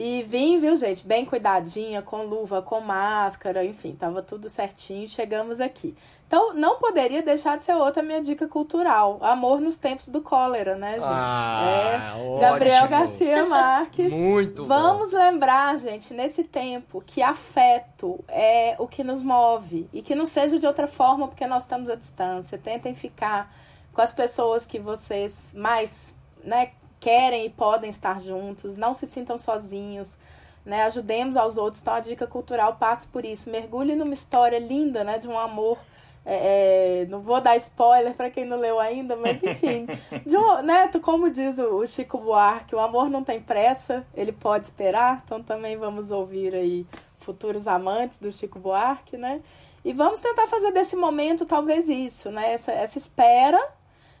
E vim, viu, gente, bem cuidadinha, com luva, com máscara, enfim, tava tudo certinho, chegamos aqui. Então, não poderia deixar de ser outra minha dica cultural. Amor nos tempos do cólera, né, gente? Ah, é. Ótimo. Gabriel Garcia <laughs> Marques. Muito Vamos bom. lembrar, gente, nesse tempo, que afeto é o que nos move. E que não seja de outra forma, porque nós estamos à distância. Tentem ficar com as pessoas que vocês mais, né, querem e podem estar juntos, não se sintam sozinhos, né? Ajudemos aos outros. Então a dica cultural passa por isso. Mergulhe numa história linda, né? De um amor. É, é não vou dar spoiler para quem não leu ainda, mas enfim. <laughs> De um, né, como diz o Chico Buarque, o amor não tem pressa, ele pode esperar. Então também vamos ouvir aí futuros amantes do Chico Buarque, né? E vamos tentar fazer desse momento talvez isso, né? Essa, essa espera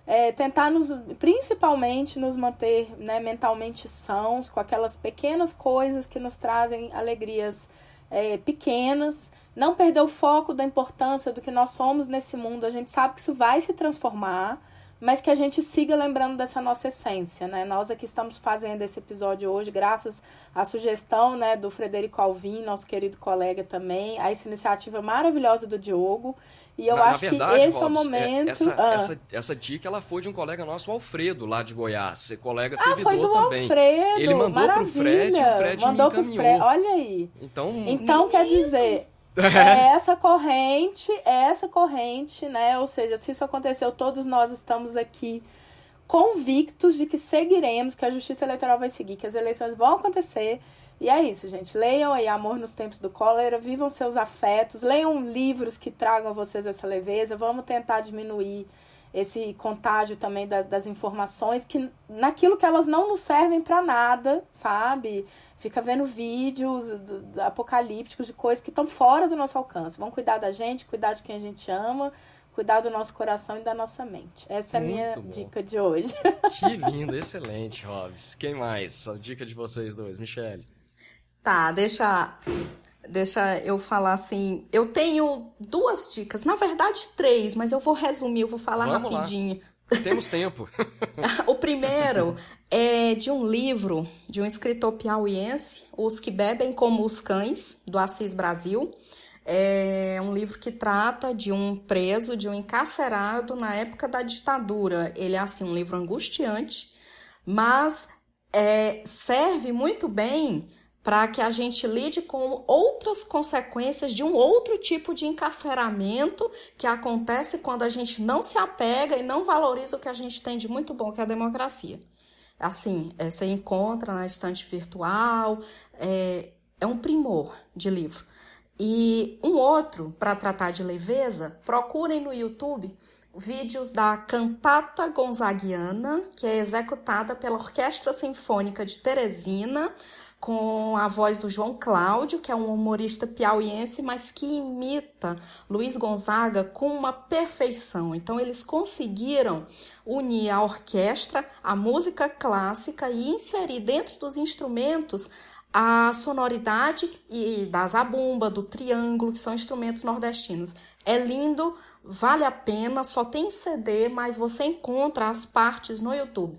é, tentar nos, principalmente nos manter né, mentalmente sãos, com aquelas pequenas coisas que nos trazem alegrias é, pequenas, não perder o foco da importância do que nós somos nesse mundo. A gente sabe que isso vai se transformar, mas que a gente siga lembrando dessa nossa essência, né? Nós aqui estamos fazendo esse episódio hoje, graças à sugestão, né, do Frederico Alvim, nosso querido colega também, a essa iniciativa maravilhosa do Diogo. E eu na, acho na verdade, que esse Robson, é o momento. Essa, ah. essa, essa dica ela foi de um colega nosso, o Alfredo, lá de Goiás. Colega ah, servidor foi do também. Alfredo, Ele mandou maravilha. pro Fred o Fred mandou me Fred. Olha aí. Então, então quer dizer, <laughs> é essa corrente, é essa corrente, né? Ou seja, se isso aconteceu, todos nós estamos aqui convictos de que seguiremos, que a justiça eleitoral vai seguir, que as eleições vão acontecer. E é isso, gente. Leiam aí Amor nos Tempos do Cólera, vivam seus afetos, leiam livros que tragam a vocês essa leveza. Vamos tentar diminuir esse contágio também da, das informações que naquilo que elas não nos servem para nada, sabe? Fica vendo vídeos apocalípticos de coisas que estão fora do nosso alcance. Vamos cuidar da gente, cuidar de quem a gente ama cuidar do nosso coração e da nossa mente. Essa é a minha bom. dica de hoje. Que lindo, excelente, Robs. Quem mais? A dica de vocês dois, Michele. Tá, deixa deixa eu falar assim. Eu tenho duas dicas, na verdade três, mas eu vou resumir, eu vou falar Vamos rapidinho. Lá. Temos tempo. <laughs> o primeiro é de um livro de um escritor piauiense, Os que bebem como os cães, do Assis Brasil. É um livro que trata de um preso, de um encarcerado na época da ditadura. Ele é assim um livro angustiante, mas é, serve muito bem para que a gente lide com outras consequências de um outro tipo de encarceramento que acontece quando a gente não se apega e não valoriza o que a gente tem de muito bom, que é a democracia. Assim, é, você encontra na estante virtual, é, é um primor de livro. E um outro, para tratar de leveza, procurem no YouTube vídeos da Cantata Gonzaguiana, que é executada pela Orquestra Sinfônica de Teresina, com a voz do João Cláudio, que é um humorista piauiense, mas que imita Luiz Gonzaga com uma perfeição. Então, eles conseguiram unir a orquestra, a música clássica e inserir dentro dos instrumentos a sonoridade e da zabumba, do triângulo, que são instrumentos nordestinos. É lindo, vale a pena, só tem CD, mas você encontra as partes no YouTube.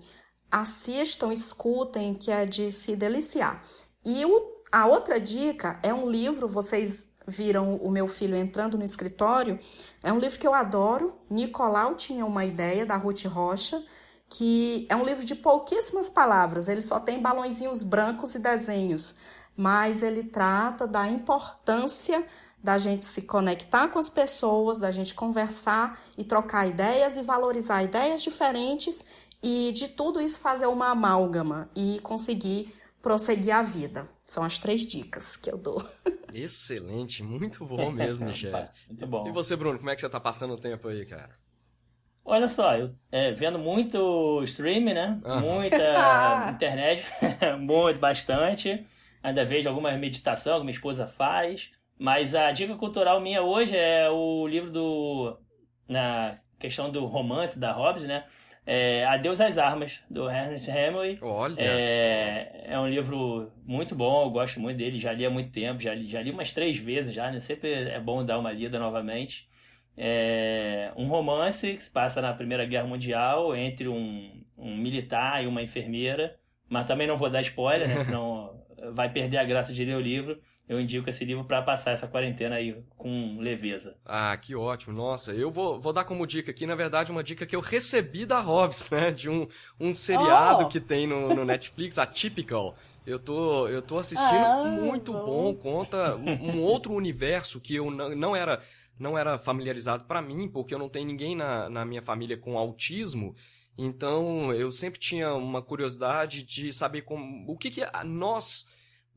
Assistam, escutem, que é de se deliciar. E o, a outra dica é um livro, vocês viram o meu filho entrando no escritório, é um livro que eu adoro. Nicolau tinha uma ideia, da Ruth Rocha, que é um livro de pouquíssimas palavras, ele só tem balãozinhos brancos e desenhos, mas ele trata da importância da gente se conectar com as pessoas, da gente conversar e trocar ideias e valorizar ideias diferentes e de tudo isso fazer uma amálgama e conseguir prosseguir a vida. São as três dicas que eu dou. <laughs> Excelente, muito bom mesmo, <laughs> Michelle. muito bom. E você, Bruno, como é que você tá passando o tempo aí, cara? Olha só, eu é, vendo muito streaming, né? Muita <laughs> internet, muito, bastante. Ainda vejo alguma meditação que minha esposa faz. Mas a dica cultural minha hoje é o livro do. Na questão do romance da Hobbes, né? É Adeus às Armas, do Ernest Hemingway. Olha! É, é um livro muito bom, eu gosto muito dele, já li há muito tempo, já li, já li umas três vezes já, né? Sempre é bom dar uma lida novamente. É um romance que se passa na Primeira Guerra Mundial entre um, um militar e uma enfermeira, mas também não vou dar spoiler, né? <laughs> Senão vai perder a graça de ler o livro eu indico esse livro para passar essa quarentena aí com leveza. Ah, que ótimo. Nossa, eu vou, vou dar como dica aqui, na verdade, uma dica que eu recebi da Hobbs, né? De um, um seriado oh. que tem no, no Netflix, Atypical. Eu tô, eu tô assistindo, ah, muito bom. bom. Conta um, um, outro universo que eu não, não era não era familiarizado para mim, porque eu não tenho ninguém na, na minha família com autismo. Então, eu sempre tinha uma curiosidade de saber como, o que, que nós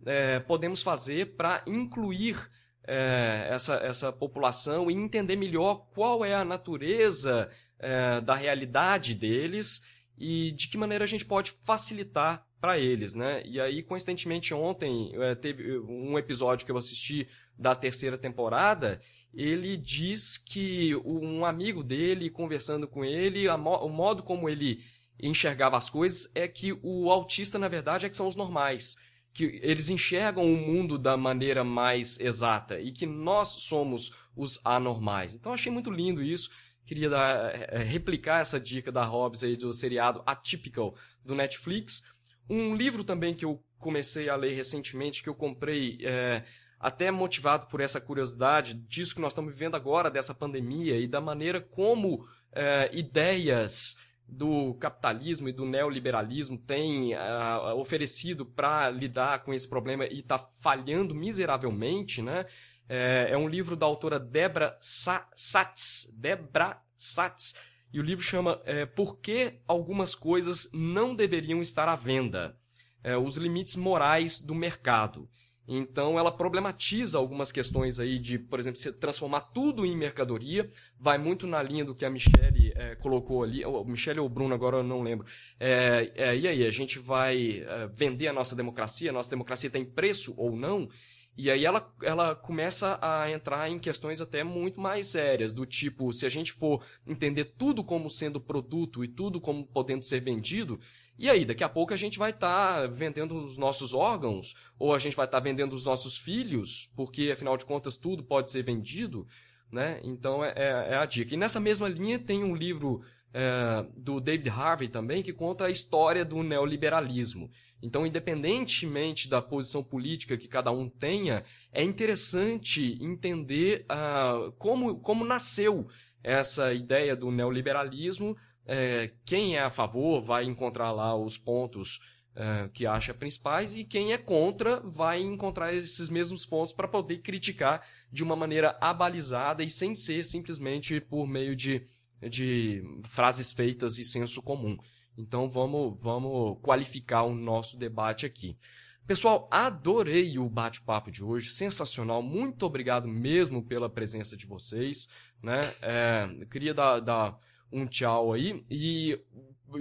é, podemos fazer para incluir é, essa, essa população e entender melhor qual é a natureza é, da realidade deles e de que maneira a gente pode facilitar para eles, né? E aí, coincidentemente, ontem é, teve um episódio que eu assisti da terceira temporada. Ele diz que um amigo dele, conversando com ele, mo o modo como ele enxergava as coisas é que o autista, na verdade, é que são os normais que eles enxergam o mundo da maneira mais exata e que nós somos os anormais. Então achei muito lindo isso. Queria dar, é, replicar essa dica da Hobbes aí do seriado Atypical do Netflix. Um livro também que eu comecei a ler recentemente, que eu comprei é, até motivado por essa curiosidade disso que nós estamos vivendo agora, dessa pandemia e da maneira como é, ideias do capitalismo e do neoliberalismo tem uh, oferecido para lidar com esse problema e está falhando miseravelmente, né? É, é, um livro da autora Debra Sa Satz, Debra Satz, e o livro chama é, Por que algumas coisas não deveriam estar à venda? É, os limites morais do mercado. Então ela problematiza algumas questões aí de, por exemplo, se transformar tudo em mercadoria, vai muito na linha do que a Michelle é, colocou ali, ou Michelle ou Bruno, agora eu não lembro. É, é, e aí, a gente vai vender a nossa democracia, a nossa democracia tem preço ou não? E aí ela, ela começa a entrar em questões até muito mais sérias, do tipo, se a gente for entender tudo como sendo produto e tudo como podendo ser vendido, e aí, daqui a pouco a gente vai estar tá vendendo os nossos órgãos, ou a gente vai estar tá vendendo os nossos filhos, porque afinal de contas tudo pode ser vendido, né? Então é, é, é a dica. E nessa mesma linha tem um livro é, do David Harvey também que conta a história do neoliberalismo. Então, independentemente da posição política que cada um tenha, é interessante entender uh, como, como nasceu essa ideia do neoliberalismo é, quem é a favor vai encontrar lá os pontos é, que acha principais e quem é contra vai encontrar esses mesmos pontos para poder criticar de uma maneira abalizada e sem ser simplesmente por meio de, de frases feitas e senso comum. Então vamos, vamos qualificar o nosso debate aqui. Pessoal, adorei o bate-papo de hoje, sensacional. Muito obrigado mesmo pela presença de vocês. Né? É, queria dar, dar um tchau aí e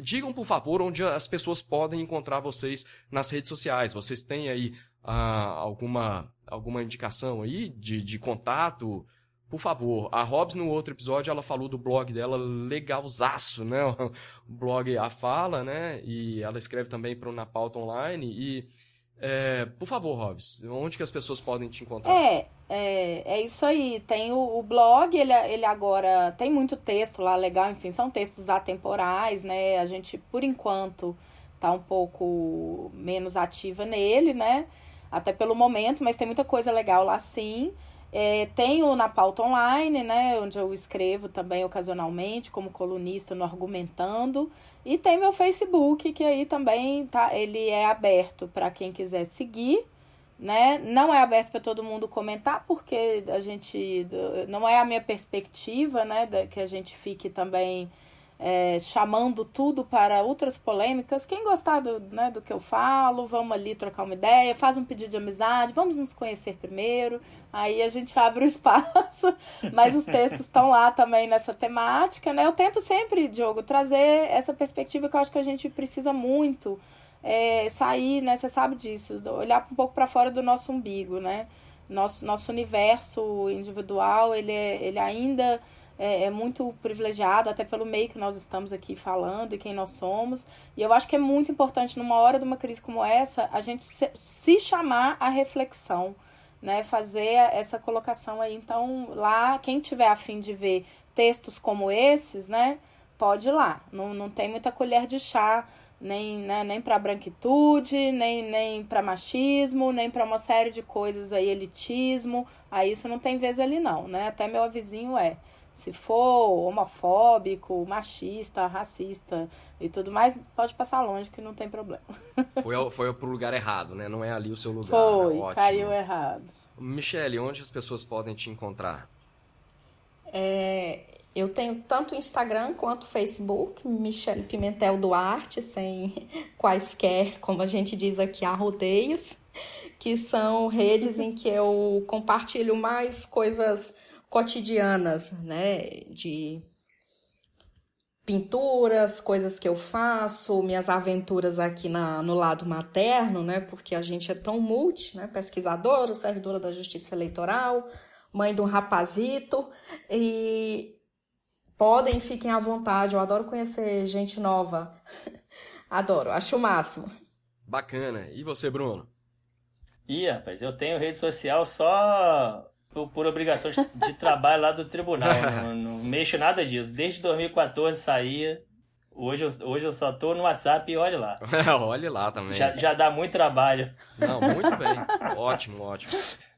digam, por favor, onde as pessoas podem encontrar vocês nas redes sociais. Vocês têm aí ah, alguma, alguma indicação aí de, de contato? Por favor, a Hobbs no outro episódio ela falou do blog dela legalzaço, né? <laughs> O blog A Fala, né? E ela escreve também para o Na Pauta Online e é, por favor, Robs, onde que as pessoas podem te encontrar? É, é, é isso aí. Tem o, o, blog, ele, ele agora tem muito texto lá legal, enfim, são textos atemporais, né? A gente, por enquanto, tá um pouco menos ativa nele, né? Até pelo momento, mas tem muita coisa legal lá sim. É, tenho na pauta online, né? Onde eu escrevo também ocasionalmente, como colunista no Argumentando. E tem meu Facebook, que aí também tá, ele é aberto para quem quiser seguir, né? Não é aberto para todo mundo comentar, porque a gente não é a minha perspectiva, né, que a gente fique também é, chamando tudo para outras polêmicas. Quem gostar do, né, do que eu falo, vamos ali trocar uma ideia, faz um pedido de amizade, vamos nos conhecer primeiro. Aí a gente abre o <laughs> espaço, mas os textos estão lá também nessa temática, né? Eu tento sempre, Diogo, trazer essa perspectiva que eu acho que a gente precisa muito é, sair, né? Você sabe disso, olhar um pouco para fora do nosso umbigo, né? Nosso, nosso universo individual, ele, é, ele ainda é, é, muito privilegiado, até pelo meio que nós estamos aqui falando e quem nós somos. E eu acho que é muito importante, numa hora de uma crise como essa, a gente se, se chamar à reflexão, né? Fazer essa colocação aí. Então, lá, quem tiver afim de ver textos como esses, né? Pode ir lá. Não, não tem muita colher de chá nem, né, nem para branquitude, nem, nem para machismo, nem para uma série de coisas aí, elitismo. Aí isso não tem vez ali não, né? Até meu avizinho é. Se for homofóbico, machista, racista e tudo mais, pode passar longe que não tem problema. <laughs> Foi, foi pro lugar errado, né? Não é ali o seu lugar. Foi, Ótimo. caiu errado. Michele, onde as pessoas podem te encontrar? É, eu tenho tanto Instagram quanto Facebook, Michele Pimentel Duarte, sem <laughs> quaisquer, como a gente diz aqui, arrodeios, que são redes em que eu compartilho mais coisas cotidianas, né? De pinturas, coisas que eu faço, minhas aventuras aqui na, no lado materno, né? Porque a gente é tão multi, né? Pesquisadora, servidora da Justiça Eleitoral, mãe de um rapazito e podem, fiquem à vontade. Eu adoro conhecer gente nova. <laughs> adoro, acho o máximo. Bacana. E você, Bruno? Ih, rapaz, eu tenho rede social só por, por obrigação de, de, trabalho lá do tribunal. <laughs> não, não, mexo nada disso. Desde 2014 saía. Hoje eu, hoje eu só tô no WhatsApp e olhe lá. <laughs> olhe lá também. Já, já dá muito trabalho. Não, muito bem. ótimo, ótimo.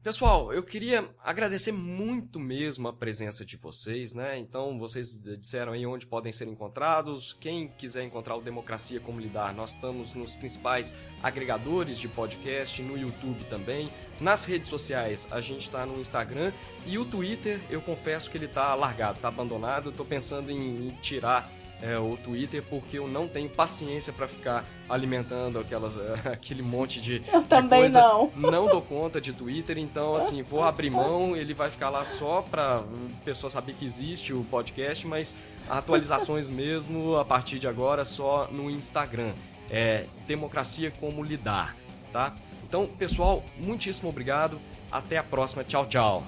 Pessoal, eu queria agradecer muito mesmo a presença de vocês, né? Então, vocês disseram aí onde podem ser encontrados. Quem quiser encontrar o Democracia Como Lidar, nós estamos nos principais agregadores de podcast, no YouTube também. Nas redes sociais, a gente está no Instagram e o Twitter, eu confesso que ele está largado, está abandonado. Estou pensando em tirar é, o Twitter porque eu não tenho paciência para ficar alimentando aquelas, <laughs> aquele monte de, eu de também coisa. Não. <laughs> não dou conta de Twitter, então assim, vou abrir mão, ele vai ficar lá só para pessoa saber que existe o podcast, mas atualizações <laughs> mesmo a partir de agora só no Instagram. É Democracia Como Lidar, tá? Então, pessoal, muitíssimo obrigado. Até a próxima. Tchau, tchau.